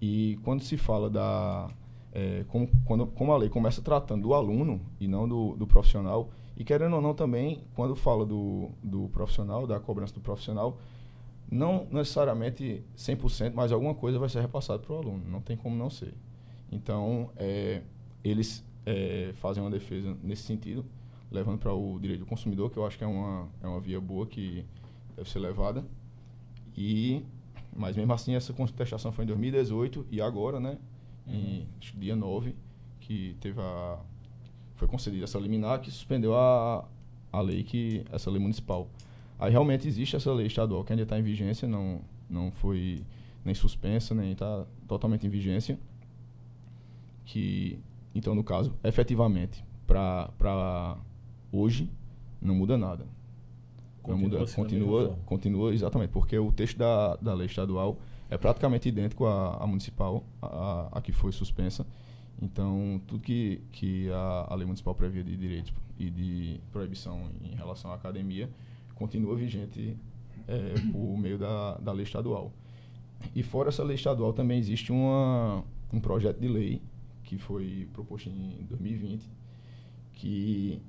E quando se fala da... É, como, quando, como a lei começa tratando do aluno e não do, do profissional, e querendo ou não também, quando fala do, do profissional, da cobrança do profissional, não necessariamente 100%, mas alguma coisa vai ser repassada para o aluno. Não tem como não ser. Então, é, eles é, fazem uma defesa nesse sentido, levando para o direito do consumidor, que eu acho que é uma, é uma via boa que deve ser levada. E, mas mesmo assim, essa contestação foi em 2018 e agora, né, uhum. em dia 9, que teve a, foi concedida essa liminar que suspendeu a, a lei, que essa lei municipal. Aí realmente existe essa lei estadual que ainda está em vigência, não, não foi nem suspensa, nem está totalmente em vigência, que então, no caso, efetivamente, para hoje, não muda nada. Continua não muda, continua, continua exatamente, porque o texto da, da lei estadual é praticamente idêntico à, à municipal, a, a, que foi suspensa. Então, tudo que, que a, a lei municipal previa de direitos e de proibição em relação à academia continua vigente é, por meio da, da lei estadual. E fora essa lei estadual também existe uma, um projeto de lei que foi proposto em 2020, que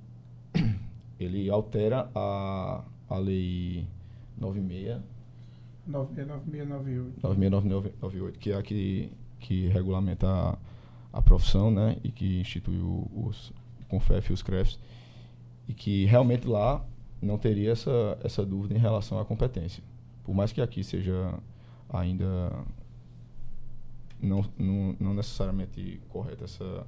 ele altera a, a lei 96 9698 9698, que é a que, que regulamenta a, a profissão, né, e que institui os CONFEF e os CREFs, e que realmente lá não teria essa, essa dúvida em relação à competência. Por mais que aqui seja ainda não, não, não necessariamente correta essa,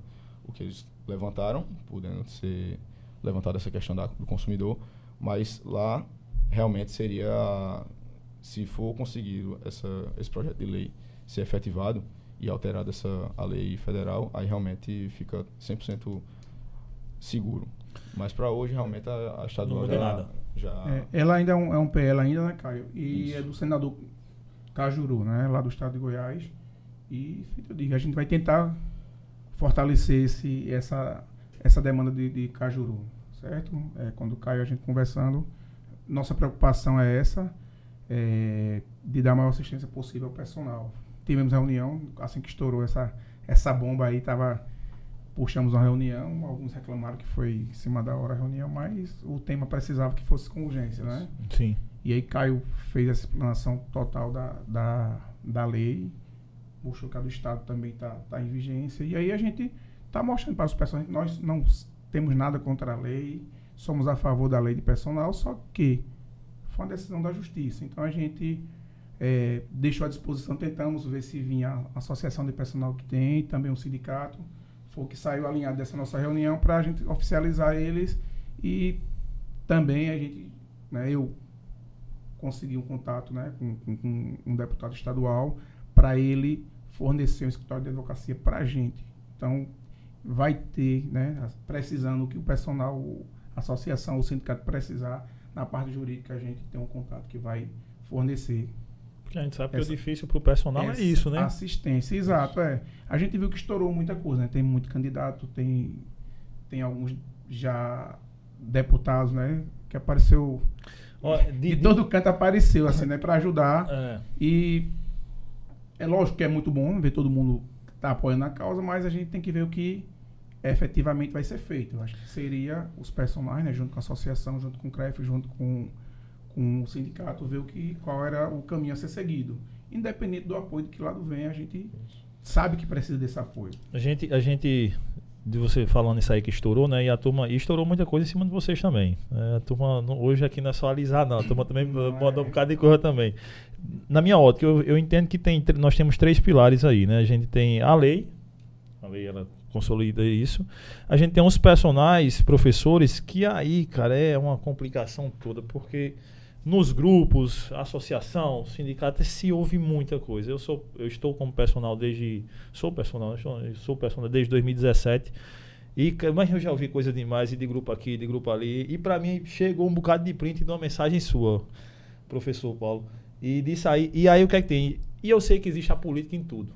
o que eles levantaram, podendo ser levantada essa questão da, do consumidor, mas lá realmente seria, se for conseguido essa, esse projeto de lei ser efetivado e alterada essa a lei federal, aí realmente fica 100% seguro. Mas para hoje, realmente, a, a estadual já... Nada. já é, ela ainda é um, é um PL ainda, né, Caio? E Isso. é do senador Cajuru, né? Lá do estado de Goiás. E eu digo, a gente vai tentar fortalecer esse, essa, essa demanda de, de Cajuru, certo? É, quando caiu a gente conversando, nossa preocupação é essa, é, de dar a maior assistência possível ao personal. Tivemos reunião, assim que estourou essa, essa bomba aí, tava, puxamos uma reunião, alguns reclamaram que foi em cima da hora a reunião, mas o tema precisava que fosse com urgência, né? Sim. E aí Caio fez essa explanação total da, da, da lei, mostrou que a do Estado também está tá em vigência. E aí a gente está mostrando para os personagens que nós não temos nada contra a lei, somos a favor da lei de personal, só que foi uma decisão da Justiça. Então a gente é, deixou à disposição, tentamos ver se vinha a associação de personal que tem, também o sindicato, foi o que saiu alinhado dessa nossa reunião para a gente oficializar eles e também a gente, né, eu consegui um contato né, com, com, com um deputado estadual para ele fornecer um escritório de advocacia para a gente. Então, vai ter, né, precisando que o personal, a associação, o sindicato precisar, na parte jurídica a gente tem um contato que vai fornecer Porque a gente sabe que Essa- o difícil pro personal é isso, né? Assistência, exato, é. A gente viu que estourou muita coisa, né? Tem muito candidato, tem, tem alguns já deputados, né? Que apareceu. Ó, De, todo canto apareceu, assim, né? Para ajudar. É, E é lógico que é muito bom ver todo mundo tá apoiando a causa, mas a gente tem que ver o que efetivamente vai ser feito. Eu acho que seria os personagens, né, junto com a associação, junto com o CREF, junto com, com o sindicato, ver o que, qual era o caminho a ser seguido. Independente do apoio de que lado vem, a gente sabe que precisa desse apoio. a gente, a gente, de você falando isso aí que estourou, né? E a turma, e estourou muita coisa em cima de vocês também. É, a turma, não- hoje aqui não é só alisar, não. A turma também Não mandou é. um bocado de coisa também. Na minha ótica, eu, eu entendo que tem, nós temos três pilares aí, né? A gente tem a lei, a lei ela consolida isso. A gente tem uns personagens, professores, que aí, cara, é uma complicação toda, porque nos grupos, associação, sindicato, se ouve muita coisa. Eu sou, eu estou como personal desde, sou personal, sou, personal desde 2017. E, mas eu já ouvi coisa demais, e de grupo aqui, de grupo ali. E pra mim chegou um bocado de print de uma mensagem sua, professor Paulo. E disso aí, e aí o que é que tem? E eu sei que existe a política em tudo.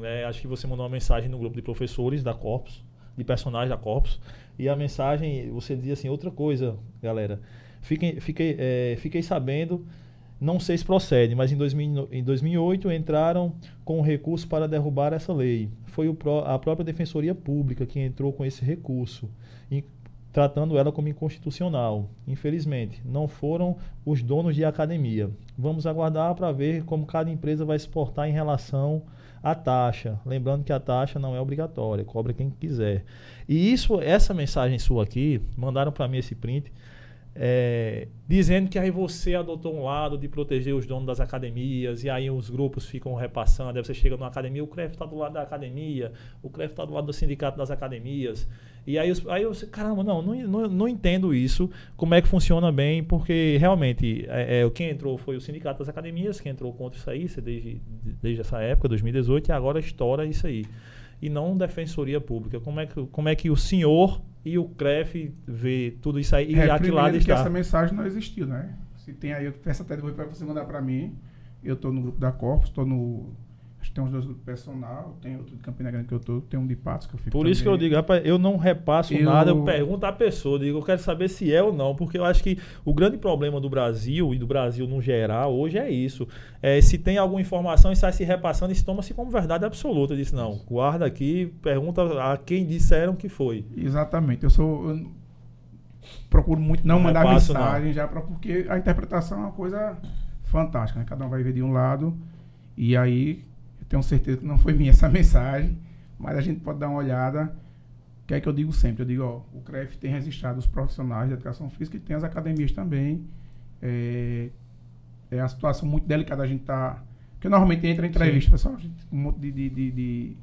né? Acho que você mandou uma mensagem no grupo de professores da Corpus, de personagens da Corpus. E a mensagem, você dizia assim, outra coisa, galera. Fiquem, fiquei, eh, fiquei sabendo, não sei se procede, mas em, 2000 em 2008 entraram com recurso para derrubar essa lei. Foi a própria Defensoria Pública que entrou com esse recurso, em- tratando ela como inconstitucional. Infelizmente, não foram os donos de academia. Vamos aguardar para ver como cada empresa vai se portar em relação à taxa. Lembrando que a taxa não é obrigatória, cobra quem quiser. E isso, essa mensagem sua aqui, mandaram para mim esse print, é, dizendo que aí você adotou um lado de proteger os donos das academias, e aí os grupos ficam repassando, aí você chega numa academia, o CREF está do lado da academia, o CREF está do lado do sindicato das academias. E aí, aí eu, caramba, não, não, não, não entendo isso, como é que funciona bem, porque realmente é, é, quem entrou foi o sindicato das academias, quem entrou contra isso aí, é desde, desde essa época, 2018, e agora estoura isso aí. E não defensoria pública. Como é que, como é que o senhor e o CREF vê tudo isso aí? E é, que lado está? essa mensagem não existiu, né? Se tem aí, eu peço até depois para você mandar para mim. Eu estou no grupo da Corpus, estou no. Tem uns dois grupos personal, tem outro de Campina Grande que eu tô, tem um de Patos que eu fico. Por isso que eu também. digo, rapaz, eu não repasso Eu- nada, eu pergunto à pessoa, digo, eu quero saber se é ou não, porque eu acho que o grande problema do Brasil e do Brasil no geral hoje é isso. É, se tem alguma informação e sai se repassando, isso toma-se como verdade absoluta. Eu disse, não, guarda aqui, pergunta a quem disseram que foi. Exatamente. Eu sou. eu procuro muito não Não mandar repasso, não. mensagem já pra, porque a interpretação é uma coisa fantástica, né? Cada um vai ver de um lado. E aí eu tenho certeza que não foi minha essa mensagem, mas a gente pode dar uma olhada. O que é que eu digo sempre? Eu digo, ó, o CREF tem registrado os profissionais de educação física e tem as academias também. É, é uma situação muito delicada a gente tá. Porque normalmente entra em entrevista, pessoal. a gente- Um monte de, de, de- de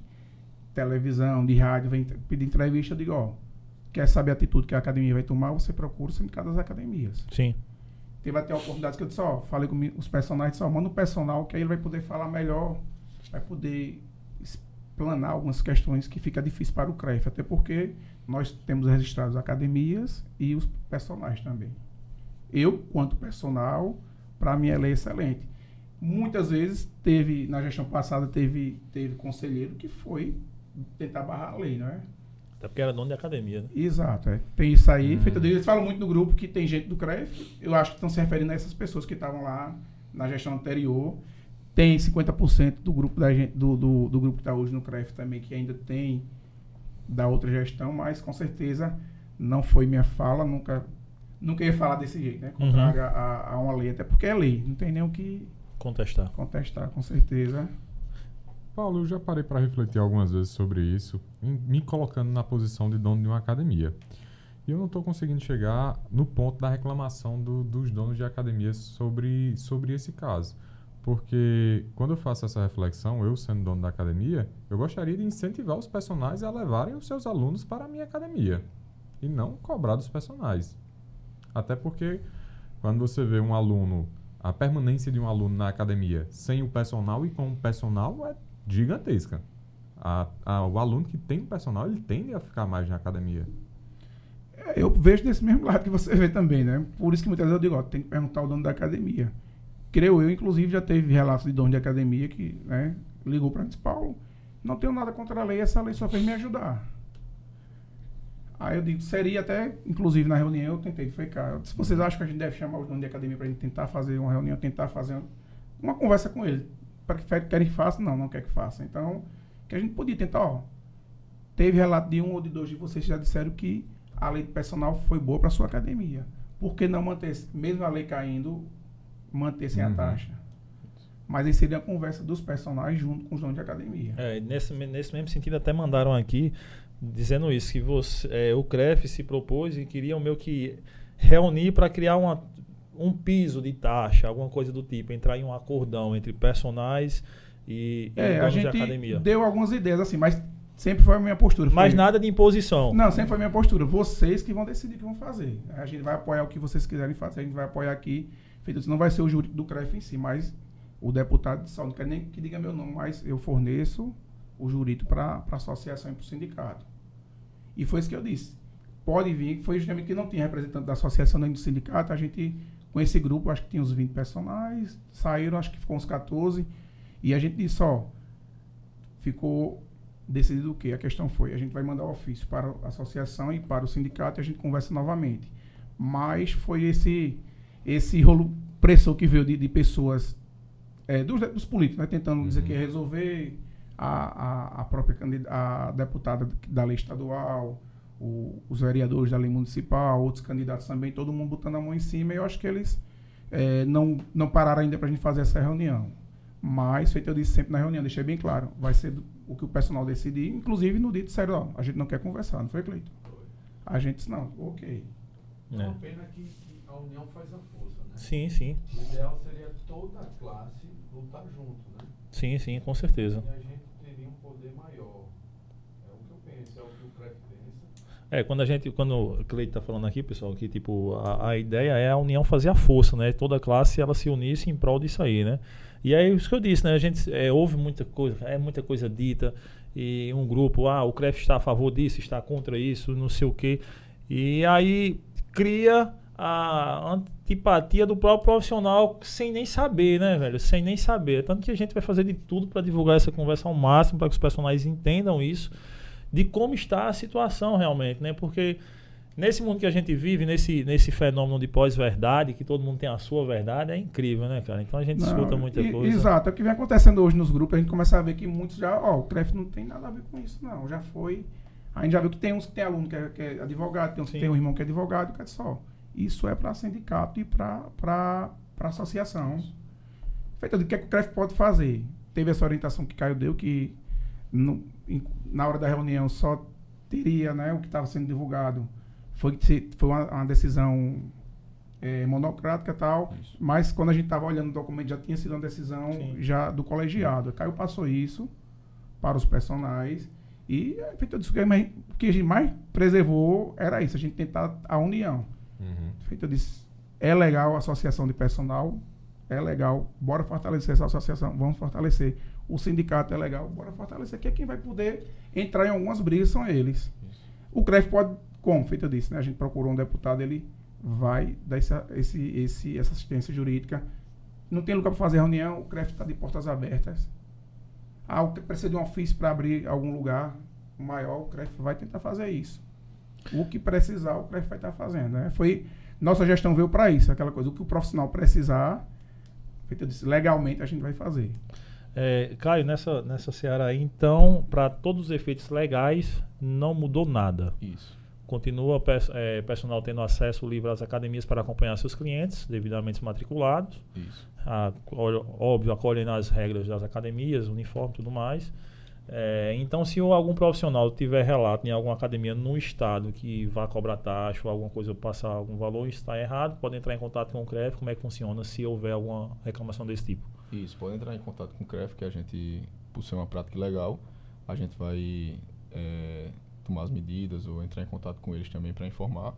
televisão, de rádio, vem pedir entrevista, eu digo, ó, quer saber a atitude que a academia vai tomar, você procura o sindicato das academias. Sim. Teve até oportunidades que eu disse, ó, falei com os personagens, só manda o personal, que aí ele vai poder falar melhor, vai poder explanar algumas questões que fica difícil para o CREF, até porque nós temos registrados academias e os personagens também. Eu, quanto personal, para mim ela é excelente. Muitas vezes teve, na gestão passada, teve, teve conselheiro que foi tentar barrar a lei, não é? Até porque era dono de academia, né? Exato, é. Tem isso aí. Hum. Dele, eles falam muito no grupo que tem gente do CREF. Eu acho que estão se referindo a essas pessoas que estavam lá na gestão anterior. Tem 50% do grupo da gente, do, do, do grupo que está hoje no CREF também, que ainda tem da outra gestão, mas com certeza não foi minha fala, nunca, nunca ia falar desse jeito, né? Contrário a, a uma lei, até porque é lei, não tem nem o que Contestar. contestar, com certeza. Paulo, eu já parei para refletir algumas vezes sobre isso, em- me colocando na posição de dono de uma academia. E eu não estou conseguindo chegar no ponto da reclamação do- dos donos de academias sobre, sobre esse caso. Porque quando eu faço essa reflexão, eu sendo dono da academia, eu gostaria de incentivar os personagens a levarem os seus alunos para a minha academia. E não cobrar dos personagens. Até porque quando você vê um aluno, a permanência de um aluno na academia sem o personal e com o personal é gigantesca. A- a- o aluno que tem o personal, ele tende a ficar mais na academia. É, Eu vejo desse mesmo lado que você vê também, né? Por isso que muitas vezes eu digo, ó, tem que perguntar ao dono da academia. Creio eu, inclusive, já teve relatos de dono de academia que né, ligou para mim Paulo, não tenho nada contra a lei, essa lei só fez me ajudar. Aí eu digo, seria até, inclusive na reunião eu tentei ficar. Se vocês acham que a gente deve chamar os donos de academia para a gente tentar fazer uma reunião, tentar fazer uma conversa com ele. Para que querem que faça? Não, não quer que faça. Então, que a gente podia tentar, ó. Teve relato de um ou de dois de vocês que já disseram que a lei de personal foi boa para sua academia. Por que não manter, mesmo a lei caindo, manter sem uhum. a taxa? Mas aí seria a conversa dos personagens junto com os donos de academia. É, nesse, nesse mesmo sentido, até mandaram aqui dizendo isso, que você, é, o CREF se propôs e queria meio que reunir para criar uma, um piso de taxa, alguma coisa do tipo, entrar em um acordão entre personagens e, é, e donos a gente de academia. Deu algumas ideias assim, mas sempre foi a minha postura. Mas foi... nada de imposição. Não, sempre foi a minha postura. Vocês que vão decidir o que vão fazer. A gente vai apoiar o que vocês quiserem fazer, a gente vai apoiar aqui. Feito não vai ser o jurídico do CREF em si, mas o deputado de saúde, não quero nem que diga meu nome, mas eu forneço o jurídico para a associação e para o sindicato. E foi isso que eu disse. Pode vir, foi justamente que não tinha representante da associação nem do sindicato. A gente, com esse grupo, acho que tinha uns 20 personagens, saíram, acho que ficou uns 14. E a gente disse, ó, ficou decidido o quê? A questão foi, a gente vai mandar o ofício para a associação e para o sindicato e a gente conversa novamente. Mas foi esse esse rolo pressão que veio de, de pessoas, é, dos, dos, políticos, né, tentando uhum. dizer que ia resolver, a, a, a própria a deputada da lei estadual, o, os vereadores da lei municipal, outros candidatos também, todo mundo botando a mão em cima, e eu acho que eles é, não, não pararam ainda para a gente fazer essa reunião. Mas, feito eu disse sempre na reunião, deixei bem claro, vai ser o que o pessoal decidir, inclusive no dia disseram, ó, a gente não quer conversar, não foi, Cleiton? A gente disse, não, ok. É uma pena que, que, a união faz a força, né? Sim, sim. O ideal seria toda a classe lutar junto, né? Sim, sim, com certeza. E a gente É, quando a gente, quando o Cleito está falando aqui, pessoal, que tipo, a, a, ideia é a união fazer a força, né? Toda a classe ela se unisse em prol disso aí, né? E aí, isso que eu disse, né? A gente é, ouve muita coisa, é muita coisa dita, e um grupo, ah, o CREF está a favor disso, está contra isso, não sei o quê. E aí cria a antipatia do próprio profissional sem nem saber, né, velho? Sem nem saber. Tanto que a gente vai fazer de tudo para divulgar essa conversa ao máximo, para que os personagens entendam isso de como está a situação realmente, né? Porque nesse mundo que a gente vive, nesse, nesse fenômeno de pós-verdade, que todo mundo tem a sua verdade, é incrível, né, cara? Então a gente não, escuta muita e, coisa. Exato. É o que vem acontecendo hoje nos grupos, a gente começa a ver que muitos já, ó, o CREF não tem nada a ver com isso, não. Já foi. A gente já viu que tem uns que tem aluno que é, que é advogado, tem uns Sim. que tem um irmão que é advogado, que é só. Isso é para sindicato e para associação. Feito o que, é que o CREF pode fazer? Teve essa orientação que Caio deu, que no, na hora da reunião só teria né, o que estava sendo divulgado. Foi, foi uma, uma decisão é, monocrática e tal, isso. mas quando a gente estava olhando o documento já tinha sido uma decisão Sim. já do colegiado. Caio passou isso para os personagens e é, feito disso, o que a gente mais preservou era isso, a gente tentar a união. Uhum. Feito disso, é legal a associação de personal, é legal, bora fortalecer essa associação, vamos fortalecer o sindicato é legal, bora fortalecer, que é quem vai poder entrar em algumas brigas são eles. Isso. O CREF pode, como feito disse, né? A gente procurou um deputado, ele vai dar essa, esse, esse, essa assistência jurídica. Não tem lugar para fazer reunião, o CREF está de portas abertas. Ah, precisa de um ofício para abrir algum lugar maior, o CREF vai tentar fazer isso. O que precisar, o CREF vai estar tá fazendo. Né? Foi, nossa gestão veio para isso, aquela coisa, o que o profissional precisar, feito disse, legalmente a gente vai fazer. É, Caio, nessa, nessa seara aí, então, para todos os efeitos legais, não mudou nada. Isso. Continua o é, personal tendo acesso livre às academias para acompanhar seus clientes, devidamente matriculados. Isso. A, óbvio, acolhem as regras das academias, uniforme e tudo mais. É, então, se algum profissional tiver relato em alguma academia no estado que vá cobrar taxa ou alguma coisa, passar algum valor, está errado, pode entrar em contato com o CREF, como é que funciona se houver alguma reclamação desse tipo. Isso, pode entrar em contato com o CREF, que a gente, por ser uma prática legal, a gente vai é, tomar as medidas ou entrar em contato com eles também para informar,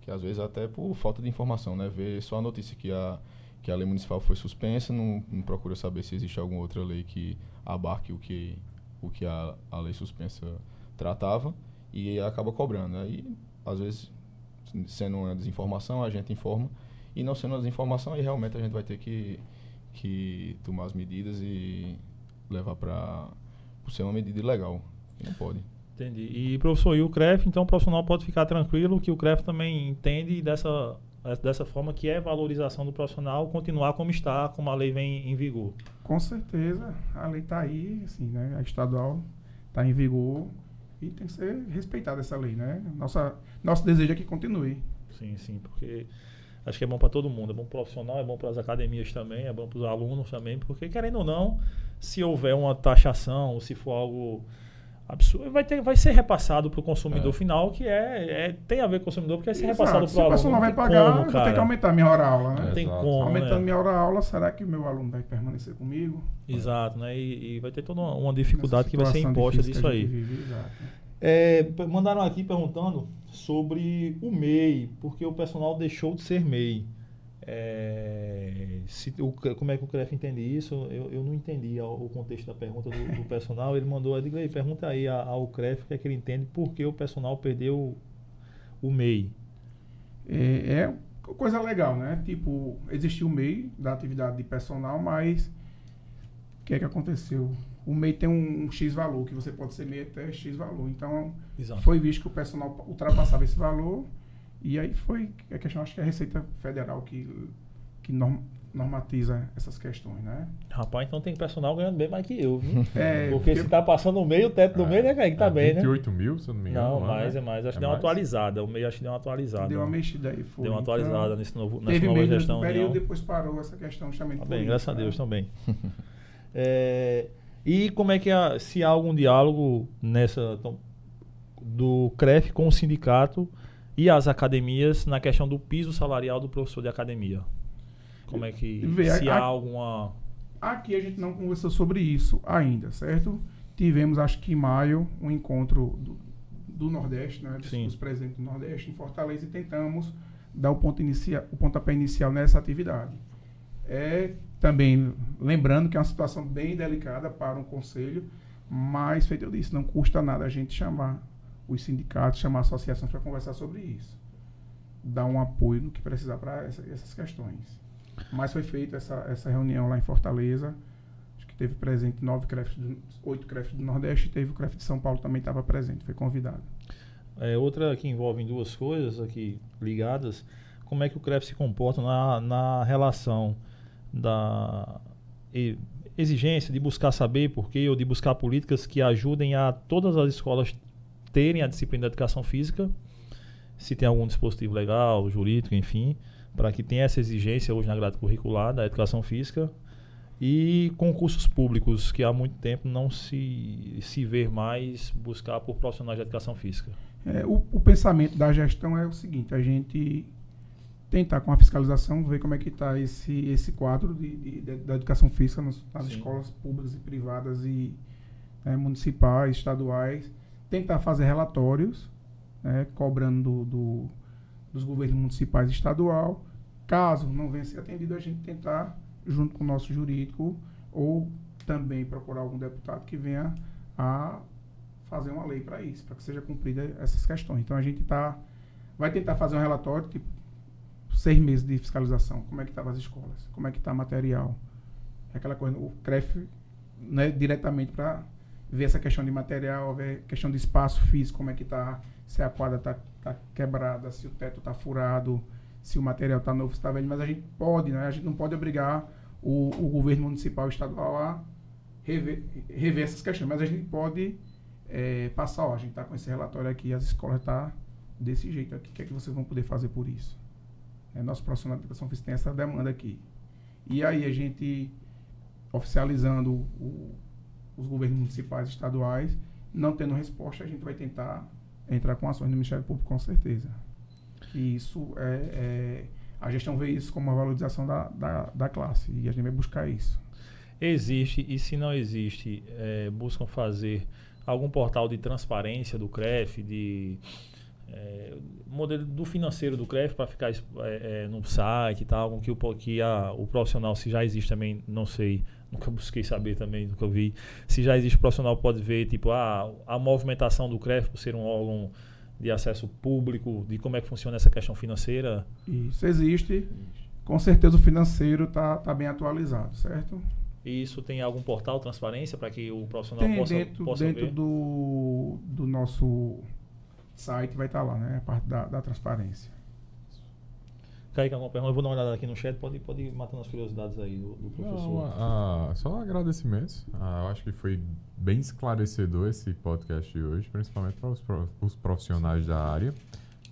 que às vezes até por falta de informação, né? Ver só a notícia que a, que a lei municipal foi suspensa, não, não procura saber se existe alguma outra lei que abarque o que, o que a, a lei suspensa tratava e acaba cobrando. Aí, né? às vezes, sendo uma desinformação, a gente informa, e não sendo uma desinformação, aí realmente a gente vai ter que que tomar as medidas e levar para ser uma medida ilegal. Não pode. Entendi. E professor, e o CREF, então o profissional pode ficar tranquilo que o CREF também entende dessa, dessa forma que é valorização do profissional continuar como está, como a lei vem em vigor. Com certeza, a lei está aí, assim, né? A estadual está em vigor e tem que ser respeitada essa lei, né? Nossa, nosso desejo é que continue. Sim, sim, porque acho que é bom para todo mundo, é bom para o profissional, é bom para as academias também, é bom para os alunos também, porque querendo ou não, se houver uma taxação, se for algo absurdo, vai, ter, vai ser repassado para o consumidor é. final, que é, é, tem a ver com o consumidor, porque é ser Exato. repassado para o aluno. Se o pessoal vai pagar, como, vou ter que aumentar minha hora aula, né? Não tem como. Aumentando né? minha hora aula, será que o meu aluno vai permanecer comigo? Exato, né? E, e vai ter toda uma, uma dificuldade que vai ser imposta disso aí. Vive, é, mandaram aqui perguntando sobre o MEI, porque o personal deixou de ser MEI. É, se, o, como é que o CREF entende isso? Eu, eu não entendi o, o contexto da pergunta do, do personal. Ele mandou, eu digo aí, pergunta aí ao CREF o que é que ele entende, por que o personal perdeu o MEI. É, é coisa legal, né? Tipo, existiu o MEI da atividade de personal, mas o que é que aconteceu? O MEI tem um, um X valor, que você pode ser MEI até X valor. Então, Exato. foi visto que o personal ultrapassava esse valor e aí foi a questão, acho que é a Receita Federal que, que norm, normatiza essas questões, né? Rapaz, então tem personal ganhando bem mais que eu, viu? É, porque, porque se tá passando no meio, o teto do é, meio, né, Kaique? Tá é, bem, 28 né? mil, se eu não me engano. Não, mais, né? é mais. Acho que deu uma atualizada. O meio acho que deu uma atualizada. Deu uma mexida aí, foi. Deu uma então, atualizada então, nesse novo, nessa teve nova gestão. Teve período, depois parou essa questão justamente tá bem, graças a Deus né? também. é, e como é que, há, se há algum diálogo nessa... do CREF com o sindicato e as academias na questão do piso salarial do professor de academia? Como é que Vê, se a, há alguma Aqui a gente não conversou sobre isso ainda, certo? Tivemos, acho que em maio, um encontro do, do Nordeste, né? Dos, dos presidentes do Nordeste em Fortaleza e tentamos dar o ponto inicial, o pontapé inicial nessa atividade. É também lembrando que é uma situação bem delicada para um conselho, mas feito eu disse, não custa nada a gente chamar os sindicatos, chamar associações para conversar sobre isso. Dar um apoio no que precisar para essa, essas questões. Mas foi feita essa, essa reunião lá em Fortaleza. Acho que teve presente nove CREFs, oito CREFs do Nordeste, teve o CREF de São Paulo também estava presente, foi convidado. É, outra que envolve duas coisas aqui ligadas, como é que o CREF se comporta na, na relação da exigência de buscar saber por quê ou de buscar políticas que ajudem a todas as escolas terem a disciplina de educação física, se tem algum dispositivo legal, jurídico, enfim, para que tenha essa exigência hoje na grade curricular da educação física e concursos públicos que há muito tempo não se, se vê mais buscar por profissionais de educação física. É, o, o, pensamento da gestão é o seguinte, a gente tentar com a fiscalização ver como é que está esse, esse quadro de, de, de, da educação física nas, nas escolas públicas e privadas e é, municipais, estaduais, tentar fazer relatórios, né, cobrando do, do, dos governos municipais e estadual. Caso não venha ser atendido, a gente tentar, junto com o nosso jurídico, ou também procurar algum deputado que venha a fazer uma lei para isso, para que seja cumprida essas questões. Então a gente tá, vai tentar fazer um relatório, tipo, seis meses de fiscalização, como é que estavam as escolas, como é que está material, aquela coisa, o CREF né, diretamente para ver essa questão de material, ver questão de espaço físico, como é que está, se a quadra está tá quebrada, se o teto está furado, se o material está novo, se está velho, mas a gente pode, né? A gente não pode obrigar o, o governo municipal estadual a rever, rever essas questões, mas a gente pode é, passar, ó, a gente está com esse relatório aqui, as escolas tá desse jeito aqui, o que é que vocês vão poder fazer por isso? É, nosso profissional de educação física tem essa demanda aqui. E aí a gente, oficializando o, os governos municipais estaduais, não tendo resposta, a gente vai tentar entrar com ações no Ministério Público, com certeza. E isso é, é a gestão vê isso como uma valorização da, da, da, classe e a gente vai buscar isso. Existe, e se não existe, é, buscam fazer algum portal de transparência do CREF, de é, modelo do financeiro do CREF para ficar é, é, no site e tal, com que, o, que a, o profissional, se já existe também, não sei, nunca busquei saber também, nunca vi. Se já existe profissional, pode ver, tipo, a, a movimentação do CREF por ser um órgão de acesso público, de como é que funciona essa questão financeira? Isso existe. com certeza o financeiro está tá bem atualizado, certo? E isso tem algum portal transparência para que o profissional Tem possa, dentro, possa dentro ver? do, do nosso site, vai estar lá, né? A parte da, da transparência. Kaique, alguma pergunta? Eu vou dar uma olhada aqui no chat, pode, pode ir matando as curiosidades aí do, do professor. Não, ah, só agradecimentos. Ah, eu acho que foi bem esclarecedor esse podcast de hoje, principalmente para os, pro- os profissionais da área.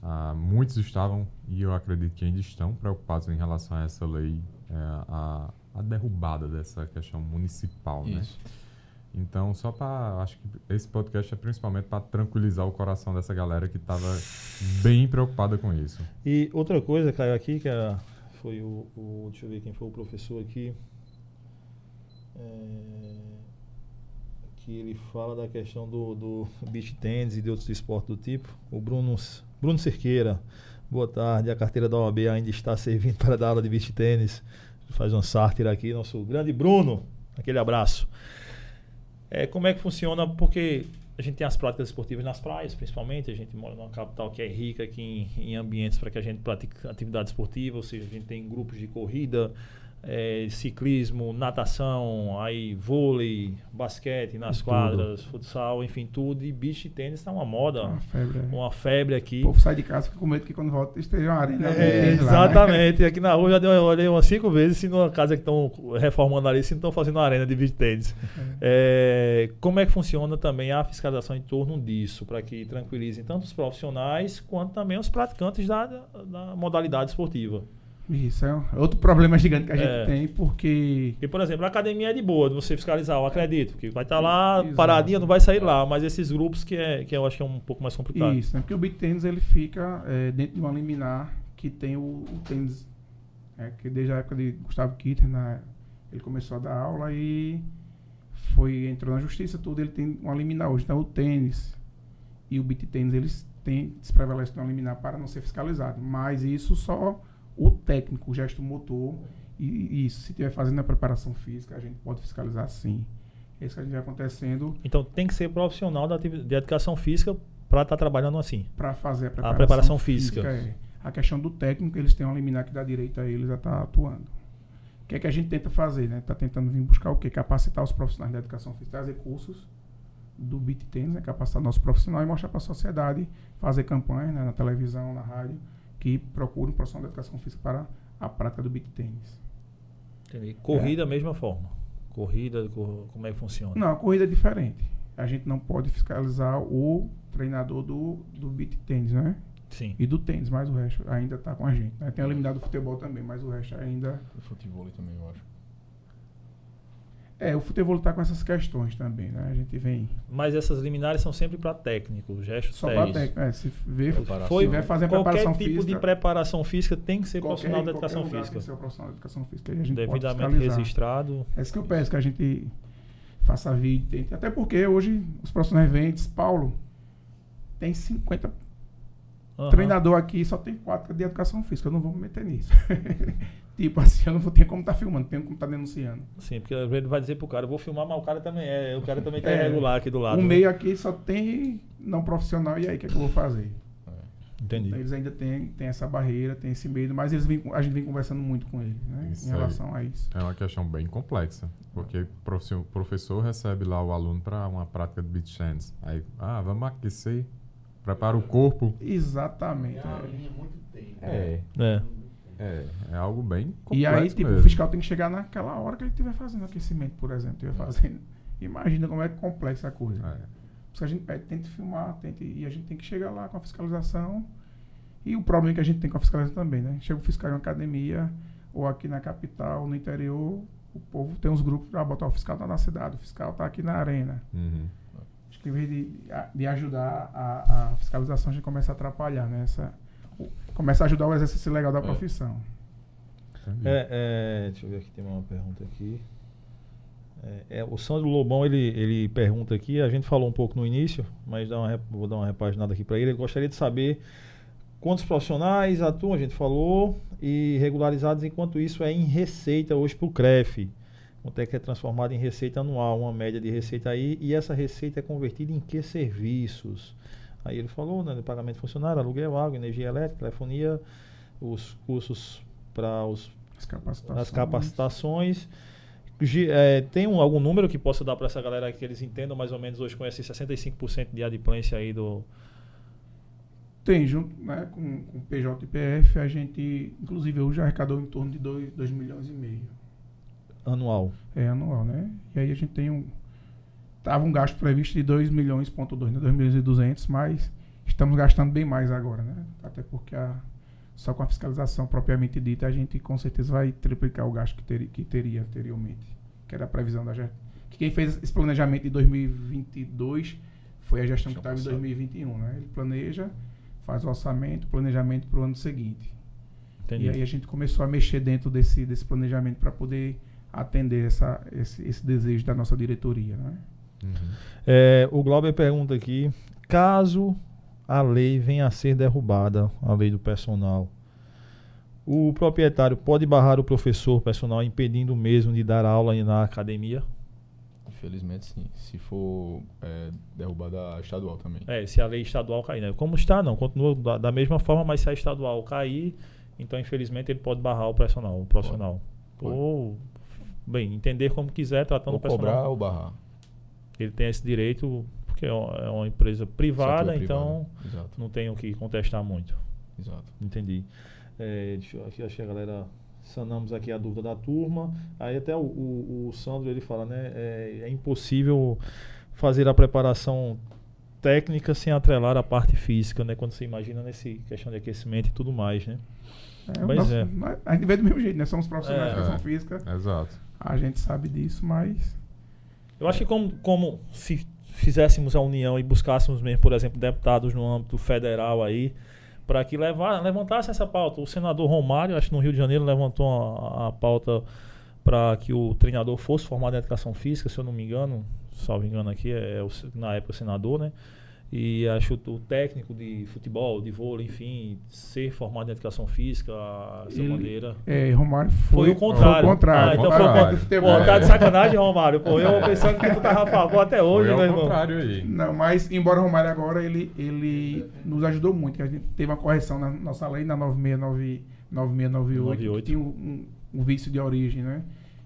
Ah, muitos estavam, e eu acredito que ainda estão, preocupados em relação a essa lei, eh, a, a derrubada dessa questão municipal, né? Então, só para. Acho que esse podcast é principalmente para tranquilizar o coração dessa galera que estava bem preocupada com isso. E outra coisa, caiu aqui, que era, foi o, o- Deixa eu ver quem foi o professor aqui. é, que ele fala da questão do, do beach tennis e de outros esportes do tipo. O Bruno, Bruno Cerqueira. Boa tarde. A carteira da OAB ainda está servindo para dar aula de beach tênis. Faz um sátira aqui, nosso grande Bruno. Aquele abraço. É, como é que funciona? Porque a gente tem as práticas esportivas nas praias, principalmente. A gente mora numa capital que é rica aqui em, em ambientes para que a gente pratique atividade esportiva, ou seja, a gente tem grupos de corrida, é, ciclismo, natação, aí vôlei, basquete nas Tudo. quadras, futsal, enfim, tudo. E beach tênis está uma moda, Uma febre. é. uma febre aqui. O povo sai de casa fica com medo que quando volta esteja uma arena. É, verde lá, né? exatamente. Aqui na rua já deu, eu olhei umas cinco vezes se numa casa que estão reformando ali, se não estão fazendo uma arena de beach tênis. É, como é que funciona também a fiscalização em torno disso, para que tranquilizem tanto os profissionais quanto também os praticantes da, da modalidade esportiva? Isso, é outro problema gigante que a gente É. tem, porque Porque, por exemplo, a academia é de boa de você fiscalizar, eu acredito, que vai estar lá Exato. paradinha, não vai sair lá, mas esses grupos que, é, que eu acho que é um pouco mais complicado. Isso, né? Porque o beat tênis ele fica é, dentro de uma liminar que tem o, o tênis, é, que desde a época de Gustavo Kitter, né, ele começou a dar aula e foi, entrou na justiça, tudo, ele tem uma liminar hoje. Então o tênis e o beat tênis, eles têm, se prevalece uma liminar para não ser fiscalizado. Mas isso só o técnico, o gesto motor, e, e isso, se estiver fazendo a preparação física, a gente pode fiscalizar sim. É isso que a gente vai acontecendo Então tem que ser profissional da de educação física para estar trabalhando assim. para fazer a A preparação, preparação física. é. A questão do técnico, eles têm uma liminar que dá direito a eles a estar atuando. O que é que a gente tenta fazer, né? Tá tentando vir buscar o quê? Capacitar os profissionais da educação física, trazer cursos do beat tennis, né? capacitar nosso profissional e mostrar para a sociedade, fazer campanhas né? na televisão, na rádio, que procurem um profissional da educação física para a prática do beat tênis. Entendi. Corrida, mesma forma. Corrida, cor- como é que funciona? Não, a corrida é diferente. A gente não pode fiscalizar o treinador do, do beat tênis, né? Sim. E do tênis, mas o resto ainda está com a gente. né? Tem eliminado do futebol também, mas o resto ainda. O futebol também, eu acho. É, o futebol está com essas questões também, né? A gente vem Mas essas liminares são sempre para técnico, gestos só para técnicos. técnico. É, se Preparação. Foi se tiver fazendo qualquer preparação tipo física, de preparação física tem que ser qualquer- profissional da qualquer educação física. Tem que ser profissional da educação física. E a gente Devidamente registrado. É isso que eu peço, que a gente faça vídeo. tente- Até porque hoje os profissionais vêm, diz, Paulo, tem 50 Aham. treinador aqui, só tem quatro de educação física. Eu não vou me meter nisso. tipo assim, eu não vou ter como estar filmando, tenho como estar denunciando. Sim, porque às vezes vai dizer pro cara, eu vou filmar, mas o cara também é. O cara também tá É. irregular aqui do lado. o né? meio aqui só tem não profissional, e aí, o que, é que eu vou fazer? Entendi. Eles ainda têm, têm essa barreira, têm esse medo, mas eles vêm, a gente vem conversando muito com eles, né? Isso em aí. relação a isso. É uma questão bem complexa, porque o professor recebe lá o aluno para uma prática de beach tennis. Aí, ah, vamos aquecer, prepara o corpo. Exatamente. É uma é. linha muito tênue. É, É. é, é algo bem complexo E aí, tipo, o mesmo. fiscal tem que chegar naquela hora que ele estiver fazendo aquecimento, por exemplo. Estiver fazendo. Imagina como é complexa a coisa. É. Por isso que a gente pede, tente filmar, tente, e a gente tem que chegar lá com a fiscalização. E o problema que a gente tem com a fiscalização também, né? Chega o fiscal em uma academia, ou aqui na capital, no interior, o povo tem uns grupos para botar o fiscal tá na cidade, o fiscal tá aqui na arena. Uhum. Acho que em vez de, de ajudar a, a fiscalização, a gente começa a atrapalhar, né? Essa, o- começa a ajudar o exercício legal da É. profissão. É, é, deixa eu ver aqui, tem uma pergunta aqui. É, é, o Sandro Lobão, ele, ele pergunta aqui, a gente falou um pouco no início, mas dá uma, vou dar uma repaginada aqui para ele. Ele gostaria de saber quantos profissionais atuam, a gente falou, e regularizados, enquanto isso é em receita hoje para o CREF. Quanto é que é transformado em receita anual, uma média de receita aí, e essa receita é convertida em que serviços? Aí ele falou, né, de pagamento funcionário, aluguel, água, energia elétrica, telefonia, os cursos para os As capacitações. nas capacitações. É, tem um- algum número que possa dar para essa galera que eles entendam mais ou menos hoje com esse 65% de adimplência aí do. Tem, junto né, com, com e PF, a gente, inclusive, hoje arrecadou em torno de 2 milhões e meio. anual? É anual, né? E aí a gente tem um. Tava um gasto previsto de 2 milhões, ponto 2, né? 2 milhões e 200, mas estamos gastando bem mais agora, né? Até porque a, só com a fiscalização propriamente dita, a gente com certeza vai triplicar o gasto que, ter, que teria anteriormente. Que era a previsão da gestão. Que quem fez esse planejamento de 2022 foi a gestão que estava em 2021, né? Ele planeja, faz o orçamento, planejamento para o ano seguinte. Entendi. E aí a gente começou a mexer dentro desse, desse planejamento para poder atender essa, esse, esse desejo da nossa diretoria. Né? Uhum. É, o Glauber pergunta aqui: caso a lei venha a ser derrubada, a lei do personal, o proprietário pode barrar o professor personal impedindo o mesmo de dar aula na academia? Infelizmente, sim. Se for é, derrubada a estadual também. É, se a lei estadual cair, né? Como está, não, continua da, da mesma forma, mas se a estadual cair, então infelizmente ele pode barrar o personal, o profissional. Pode. Ou, bem, entender como quiser, tratando Ou o personal. cobrar ou barrar. Ele tem esse direito, porque é uma é empresa privada, Setor então. Exato, não tem o que contestar muito. exato. Entendi. É, deixa eu aqui, achei a galera. Sanamos aqui a dúvida da turma. Aí até o, o, o Sandro ele fala, né? É, é impossível fazer a preparação técnica sem atrelar a parte física, né? Quando você imagina nesse questão de aquecimento e tudo mais, né? É, Mas nosso- é. A gente vê do mesmo jeito, né? Somos profissionais É. de educação física, Exato. a gente sabe disso, mas Eu acho que como, como se fizéssemos a união e buscássemos mesmo, por exemplo, deputados no âmbito federal aí, para que levar, levantasse essa pauta. O senador Romário, acho que no Rio de Janeiro, levantou a, a pauta para que o treinador fosse formado em educação física, se eu não me engano, salvo engano aqui, é, é o, na época o senador, né? E acho o técnico de futebol, de vôlei, enfim, ser formado em educação física, essa Ele- maneira. é, Romário foi, Foi o contrário. Foi o contrário. Ah, então O foi o contrário futebol. Pô, tá de sacanagem, Romário. Pô, eu pensando que tu tava a favor até hoje, Foi ao irmão. contrário aí. Não, mas embora o Romário agora ele, ele nos ajudou muito, que a gente teve uma correção na nossa lei na 9698, 9698 98. que tinha um, um- um vício de origem, né?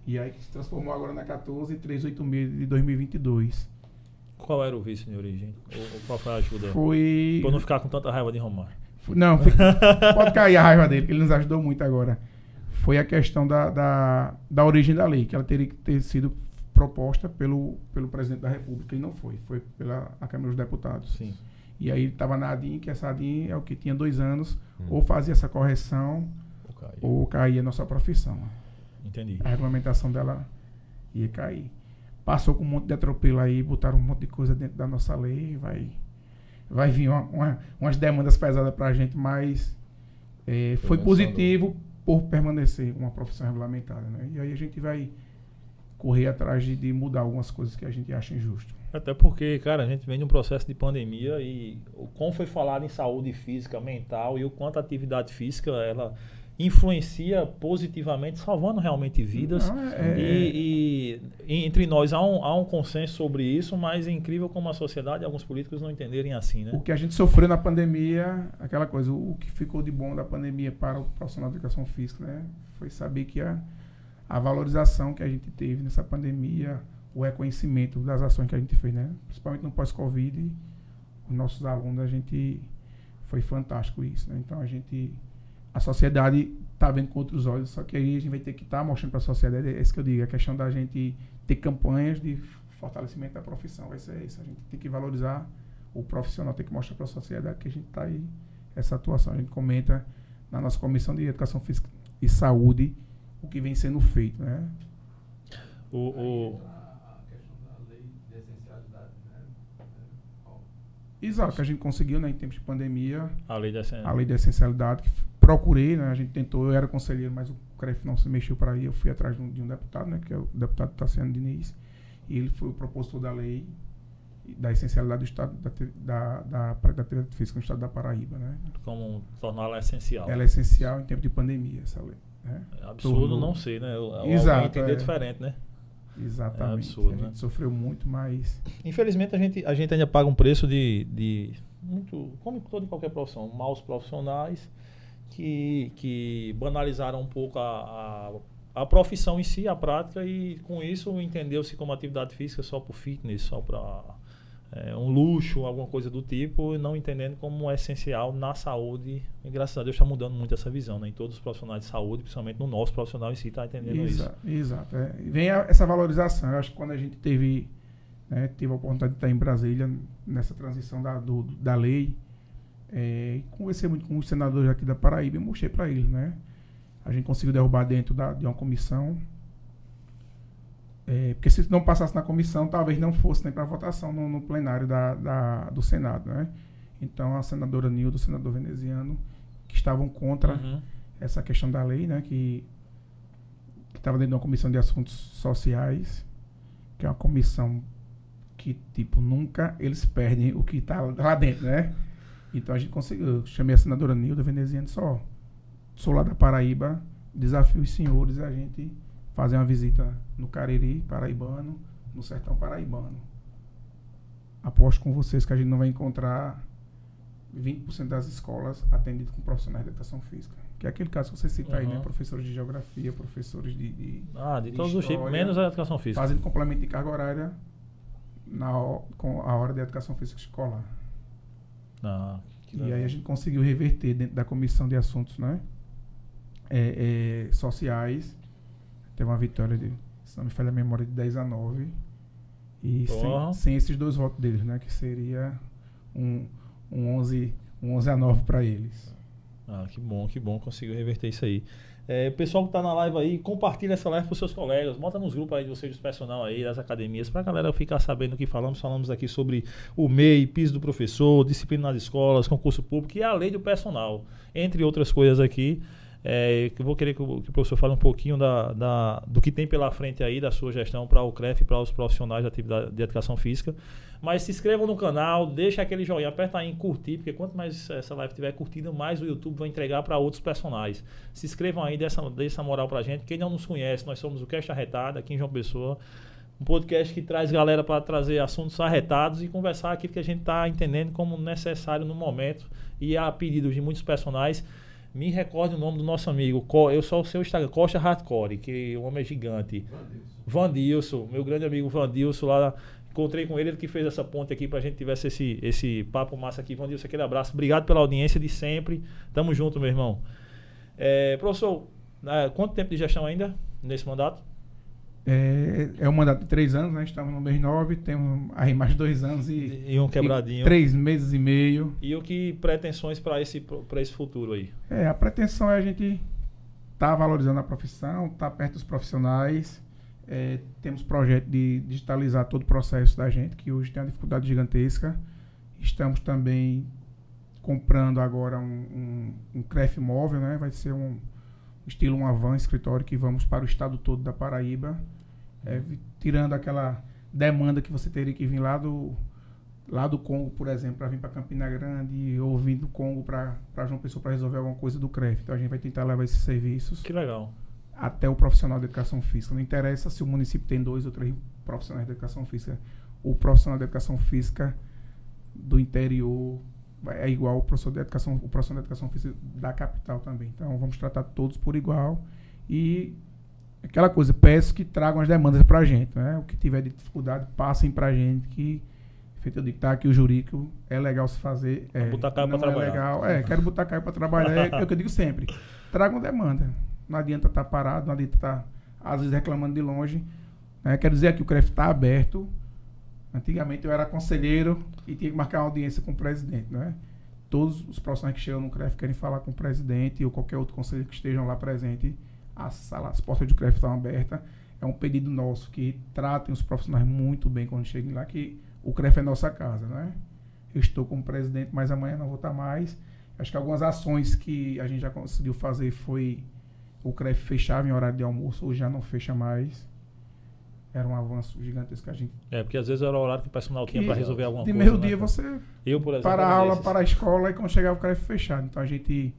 E aí que se transformou agora na 14386 de 2022. Qual era o vício de origem? Ou, ou qual foi a ajuda? Foi Pra não ficar com tanta raiva de Romário. Não, foi- pode cair a raiva dele, que ele nos ajudou muito agora. Foi a questão da, da, da origem da lei, que ela teria que ter sido proposta pelo, pelo presidente da República, e não foi. Foi pela a Câmara dos Deputados. Sim. E aí estava na ADIM, que essa ADIM é o que tinha dois anos, Hum. ou fazia essa correção, O Caio. ou caía a nossa profissão. Entendi. A regulamentação dela ia cair. Passou com um monte de atropelo aí, botaram um monte de coisa dentro da nossa lei, vai, vai vir uma- uma- umas demandas pesadas para a gente, mas é, foi positivo por permanecer uma profissão regulamentada. Né? E aí a gente vai correr atrás de, de mudar algumas coisas que a gente acha injusto. Até porque, cara, a gente vem de um processo de pandemia e o como foi falado em saúde física, mental e o quanto a atividade física ela influencia positivamente, salvando realmente vidas. Não, é- E, e entre nós há um, há um consenso sobre isso, mas é incrível como a sociedade e alguns políticos não entenderem assim, né? O que a gente sofreu na pandemia, aquela coisa, o, o que ficou de bom da pandemia para o profissional de educação física, né? Foi saber que a, a valorização que a gente teve nessa pandemia, o reconhecimento das ações que a gente fez, né? Principalmente no pós-Covid, os nossos alunos, a gente foi fantástico isso, né? Então a gente a sociedade está vendo com outros olhos, só que aí a gente vai ter que estar mostrando para a sociedade, é isso que eu digo, a questão da gente ter campanhas de fortalecimento da profissão, vai ser isso, a gente tem que valorizar o profissional, tem que mostrar para a sociedade que a gente está aí, essa atuação, a gente comenta na nossa Comissão de Educação Física e Saúde o que vem sendo feito, né? O, o- A a questão da lei de essencialidade, né? É, Exato, que a gente conseguiu, né, em tempos de pandemia, a lei dessa. a lei de essencialidade, que procurei, né, a gente tentou, eu era conselheiro, mas o CREF não se mexeu para aí, eu fui atrás de um, de um deputado, né, que é o deputado Tassiano Diniz, e ele foi o propositor da lei da essencialidade do Estado, da, da, da, da atividade física no Estado da Paraíba, né. Como torná-la essencial. Ela é essencial em tempo de pandemia, essa lei. Né? É absurdo Tornou- não ser, né? Alguém Exato, entender é. diferente, né? Exatamente. absurdo, a gente né? sofreu muito, mas Infelizmente a gente, a gente ainda paga um preço de, de muito, como em toda e qualquer profissão, maus profissionais que, que banalizaram um pouco a, a, a profissão em si, a prática, e com isso entendeu-se como atividade física só para fitness, só para é, um luxo, alguma coisa do tipo, e não entendendo como é essencial na saúde. E graças a Deus está mudando muito essa visão, né? Em todos os profissionais de saúde, principalmente no nosso profissional em si, está entendendo Exa- isso. Exato. é. Vem a- essa valorização. Eu acho que quando a gente teve, né, teve a oportunidade de estar em Brasília nessa transição da, do- da lei, é, conversei muito com os senadores aqui da Paraíba e mostrei para eles, né? A gente conseguiu derrubar dentro da, de uma comissão. É, porque se não passasse na comissão, talvez não fosse nem para votação no, no plenário da, da- do Senado, né? Então a senadora Nilda, o senador veneziano, que estavam contra Uhum. essa questão da lei, né, que estava dentro de uma comissão de assuntos sociais, que é uma comissão que, tipo, nunca eles perdem o que está lá dentro, né? Então a gente conseguiu, eu chamei a senadora Nilda Veneziano só, sou lá da Paraíba, desafio os senhores a gente fazer uma visita no Cariri paraibano, no sertão paraibano. Aposto com vocês que a gente não vai encontrar 20% das escolas atendidas com profissionais de educação física. Que é aquele caso que você cita aí, né? Uhum. Professores de geografia, professores de, de- Ah, de de todos os tipos, história, menos a educação física. fazendo complemento de carga horária na, com a hora de educação física escolar. Ah, E legal. aí a gente conseguiu reverter dentro da comissão de assuntos né, é, é, sociais. Teve uma vitória de, se não me falha a memória, de 10 a 9. E sem, sem esses dois votos deles, né? Que seria um, um, 11, um 11 a 9 para eles. Ah, que bom, que bom, conseguiu reverter isso aí. É, pessoal que tá na live aí, compartilha essa live pros seus colegas, bota nos grupos aí de vocês, dos personal aí, das academias, pra galera ficar sabendo o que falamos. Falamos aqui sobre o MEI, piso do professor, disciplina nas escolas, concurso público e a lei do personal, entre outras coisas aqui. É, eu vou querer que o, que o professor fale um pouquinho da, da- do que tem pela frente aí, da sua gestão para o CREF para os profissionais de atividade de educação física. Mas se inscrevam no canal, deixa aquele joinha, aperta aí em curtir, porque quanto mais essa live tiver curtida, mais o YouTube vai entregar para outros personagens. Se inscrevam aí, dessa, dessa moral pra gente. Quem não nos conhece, nós somos o Cast Arretado, aqui em João Pessoa. Um podcast que traz galera para trazer assuntos arretados e conversar aquilo que a gente está entendendo como necessário no momento e a pedido de muitos personagens. Me recorde o nome do nosso amigo, eu sou o seu Instagram, Costa Hardcore, que o homem é gigante. Vandilson, meu grande amigo Vandilson lá. Encontrei com ele, ele que fez essa ponte aqui pra gente tivesse esse, esse papo massa aqui. Vandilson, aquele abraço. Obrigado pela audiência de sempre. Tamo junto, meu irmão. É, professor, quanto tempo de gestão ainda nesse mandato? É, é um mandato de três anos, né? Estamos no mês 9, temos aí mais dois anos e, E um quebradinho. e três meses e meio. E o que pretensões para esse, pra esse futuro aí? É, a pretensão é a gente estar tá valorizando a profissão, estar perto dos profissionais. É, temos projeto de digitalizar todo o processo da gente, que hoje tem uma dificuldade gigantesca. Estamos também comprando agora um, um, um CREF móvel, né? Vai ser um estilo um Avan escritório que vamos para o estado todo da Paraíba, é, tirando aquela demanda que você teria que vir lá do lá do Congo, por exemplo, para vir para Campina Grande ou vir do Congo para João Pessoa para resolver alguma coisa do CREF. Então a gente vai tentar levar esses serviços Que legal. até o profissional de educação física. Não interessa se o município tem dois ou três profissionais de educação física. O profissional de educação física do interior é igual o professor de educação, o profissional de educação física da capital também. Então vamos tratar todos por igual e aquela coisa, peço que tragam as demandas para a gente, né? O que tiver de dificuldade, passem para a gente que feito eu digo, tá aqui o jurídico, é legal se fazer. É, botar Caio pra não trabalhar. É legal, é, quero botar Caio para trabalhar, é, é o que eu digo sempre. Tragam demanda. Não adianta estar parado, não adianta estar, às vezes, reclamando de longe. né? Quero dizer que o CREF está aberto. Antigamente eu era conselheiro e tinha que marcar uma audiência com o presidente, né? Todos os profissionais que chegam no CREF querem falar com o presidente ou qualquer outro conselheiro que estejam lá presente. As, sala, as portas do CREF estão abertas. É um pedido nosso que tratem os profissionais muito bem quando cheguem lá, que o CREF é nossa casa, né? Eu estou como presidente, mas amanhã não vou estar mais. Acho que algumas ações que a gente já conseguiu fazer foi o CREF fechava em horário de almoço, hoje já não fecha mais. Era um avanço gigantesco que a gente. É, porque às vezes era o horário que o personal tinha para resolver alguma de coisa. meio né, dia você Eu, por exemplo. para a aula, desses. para a escola e quando chegava o CREF fechado. Então a gente.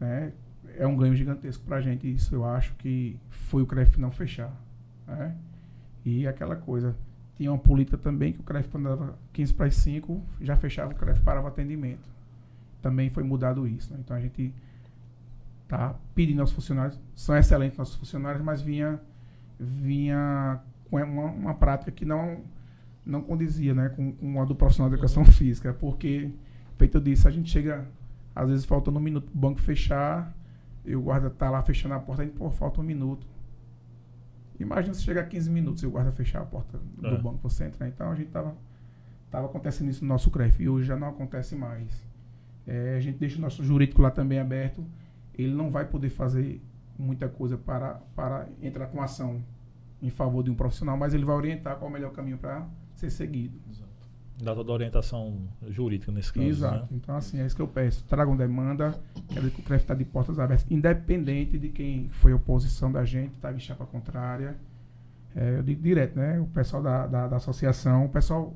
Né, é um ganho gigantesco para a gente. Isso eu acho que foi o CREF não fechar. Né? E aquela coisa. Tinha uma política também que o CREF, quando dava 15 para as 5, já fechava o CREF parava o atendimento. Também foi mudado isso. né? Então a gente tá? Pedindo aos funcionários, são excelentes nossos funcionários, mas vinha, vinha com uma, uma prática que não, não condizia, né? Com, com a do profissional de educação física, porque, feito disso, a gente chega, às vezes faltando um minuto pro banco fechar, e o guarda tá lá fechando a porta, a gente, pô, falta um minuto. Imagina se chegar a 15 minutos e o guarda fechar a porta do É. banco você entrar. Então a gente tava, tava acontecendo isso no nosso CREF e hoje já não acontece mais. É, a gente deixa o nosso jurídico lá também aberto. Ele não vai poder fazer muita coisa para, para entrar com ação em favor de um profissional, mas ele vai orientar qual é o melhor caminho para ser seguido. Dá toda a orientação jurídica nesse caso. Exato. Né? Então, assim, é isso que eu peço. Tragam demanda. Quero que o CREF está de portas abertas, independente de quem foi a oposição da gente, estava em chapa contrária. É, eu digo direto, né? O pessoal da, da, da associação, o pessoal.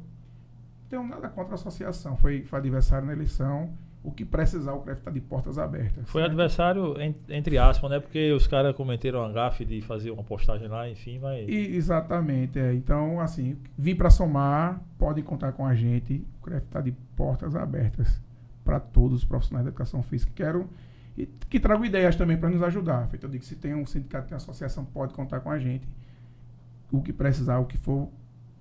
Não tenho nada contra a associação. Foi, foi adversário na eleição. O que precisar, o CREF está de portas abertas. Foi certo? adversário, en- entre aspas, né? Porque os caras cometeram a gafe de fazer uma postagem lá, enfim, mas. E- exatamente, é. Então, assim, vim para somar, podem contar com a gente. O CREF está de portas abertas para todos os profissionais da educação física que queiram e que tragam ideias também para nos ajudar. Feito eu digo, se tem um sindicato, tem uma associação, pode contar com a gente. O que precisar, o que for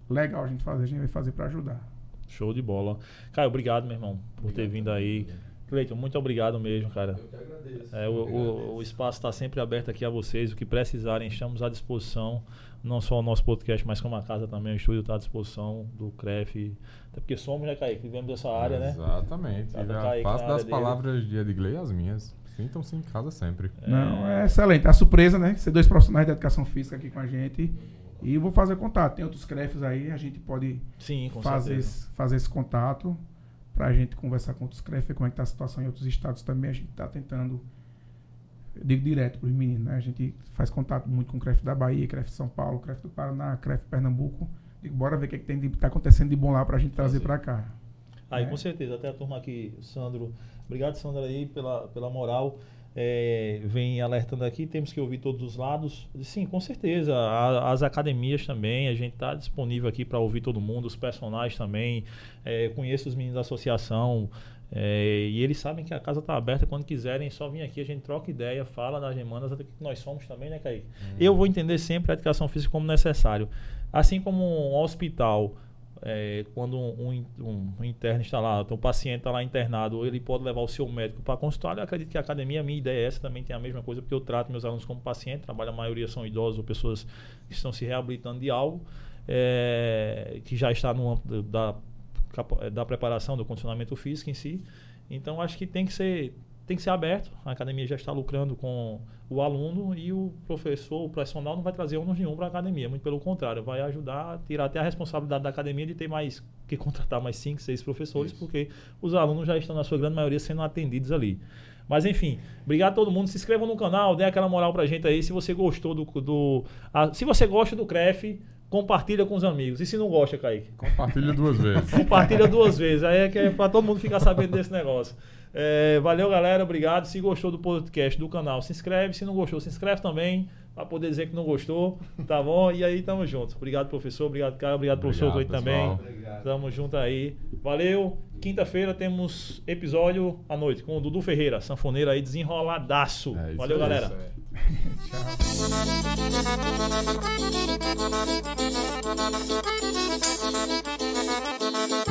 legal a gente fazer, a gente vai fazer para ajudar. Show de bola. Caio, obrigado, meu irmão, por ter vindo aí. Cleiton, muito obrigado mesmo, cara. Eu que agradeço. É, o, o- o espaço está sempre aberto aqui a vocês. O que precisarem, estamos à disposição. Não só o nosso podcast, mas como a casa também, o estúdio está à disposição do CREF. Até porque somos, né, Kaique? Vivemos dessa área, né? Exatamente. Já Kaique faço das palavras de Edgley as minhas. Sintam-se em casa sempre. Não, é excelente. A surpresa, né? Ser dois profissionais da educação física aqui com a gente. E vou fazer contato. Tem outros CREFs aí, a gente pode Sim, fazer esse, fazer esse contato para a gente conversar com outros CREF, ver como é que está a situação em outros estados também. A gente está tentando, eu digo direto para os meninos, né? A gente faz contato muito com o CREF da Bahia, CREF de São Paulo, CREF do Paraná, CREF Pernambuco. Digo, bora ver o que, é que tem de, tá acontecendo de bom lá para a gente trazer para cá. Aí, É. com certeza, até a turma aqui, Sandro. Obrigado, Sandro, aí, pela, pela moral. É, vem alertando aqui, temos que ouvir todos os lados. Sim, com certeza. A- as academias também, a gente está disponível aqui para ouvir todo mundo, os personagens também. É, conheço os meninos da associação. é, e eles sabem que a casa está aberta quando quiserem, é só vir aqui, a gente troca ideia, fala das demandas, até que nós somos também, né, Kaique? Eu vou entender sempre a educação física como necessário. Assim como um hospital é, quando um, um- um interno está lá, então o paciente está lá internado, ele pode levar o seu médico para consultar. Eu acredito que a academia, a minha ideia é essa, também tem a mesma coisa, porque eu trato meus alunos como paciente, trabalho, a maioria são idosos ou pessoas que estão se reabilitando de algo, é, que já está no âmbito da, da preparação, do condicionamento físico em si. Então, acho que tem que ser tem que ser aberto. A academia já está lucrando com o aluno e o professor, o profissional, não vai trazer ônus nenhum para a academia. Muito pelo contrário, vai ajudar a tirar até a responsabilidade da academia de ter mais que contratar mais cinco, seis professores, Isso. porque os alunos já estão, na sua grande maioria, sendo atendidos ali. Mas enfim, obrigado a todo mundo. Se inscreva no canal, dê aquela moral pra gente aí. Se você gostou do. do a- se você gosta do CREF, compartilha com os amigos. E se não gosta, Kaique? Compartilha duas vezes. Compartilha duas vezes. Aí é que é pra todo mundo ficar sabendo desse negócio. É, valeu, galera. Obrigado. Se gostou do podcast do canal, se inscreve. Se não gostou, se inscreve também. Pra poder dizer que não gostou. Tá bom? E aí, tamo junto. Obrigado, professor. Obrigado, Caio. Obrigado, professor Obrigado, também. Obrigado. Tamo junto aí. Valeu. Quinta-feira temos episódio à noite com o Dudu Ferreira, sanfoneiro aí desenroladaço. É isso Valeu, aí. galera. Isso é. Tchau.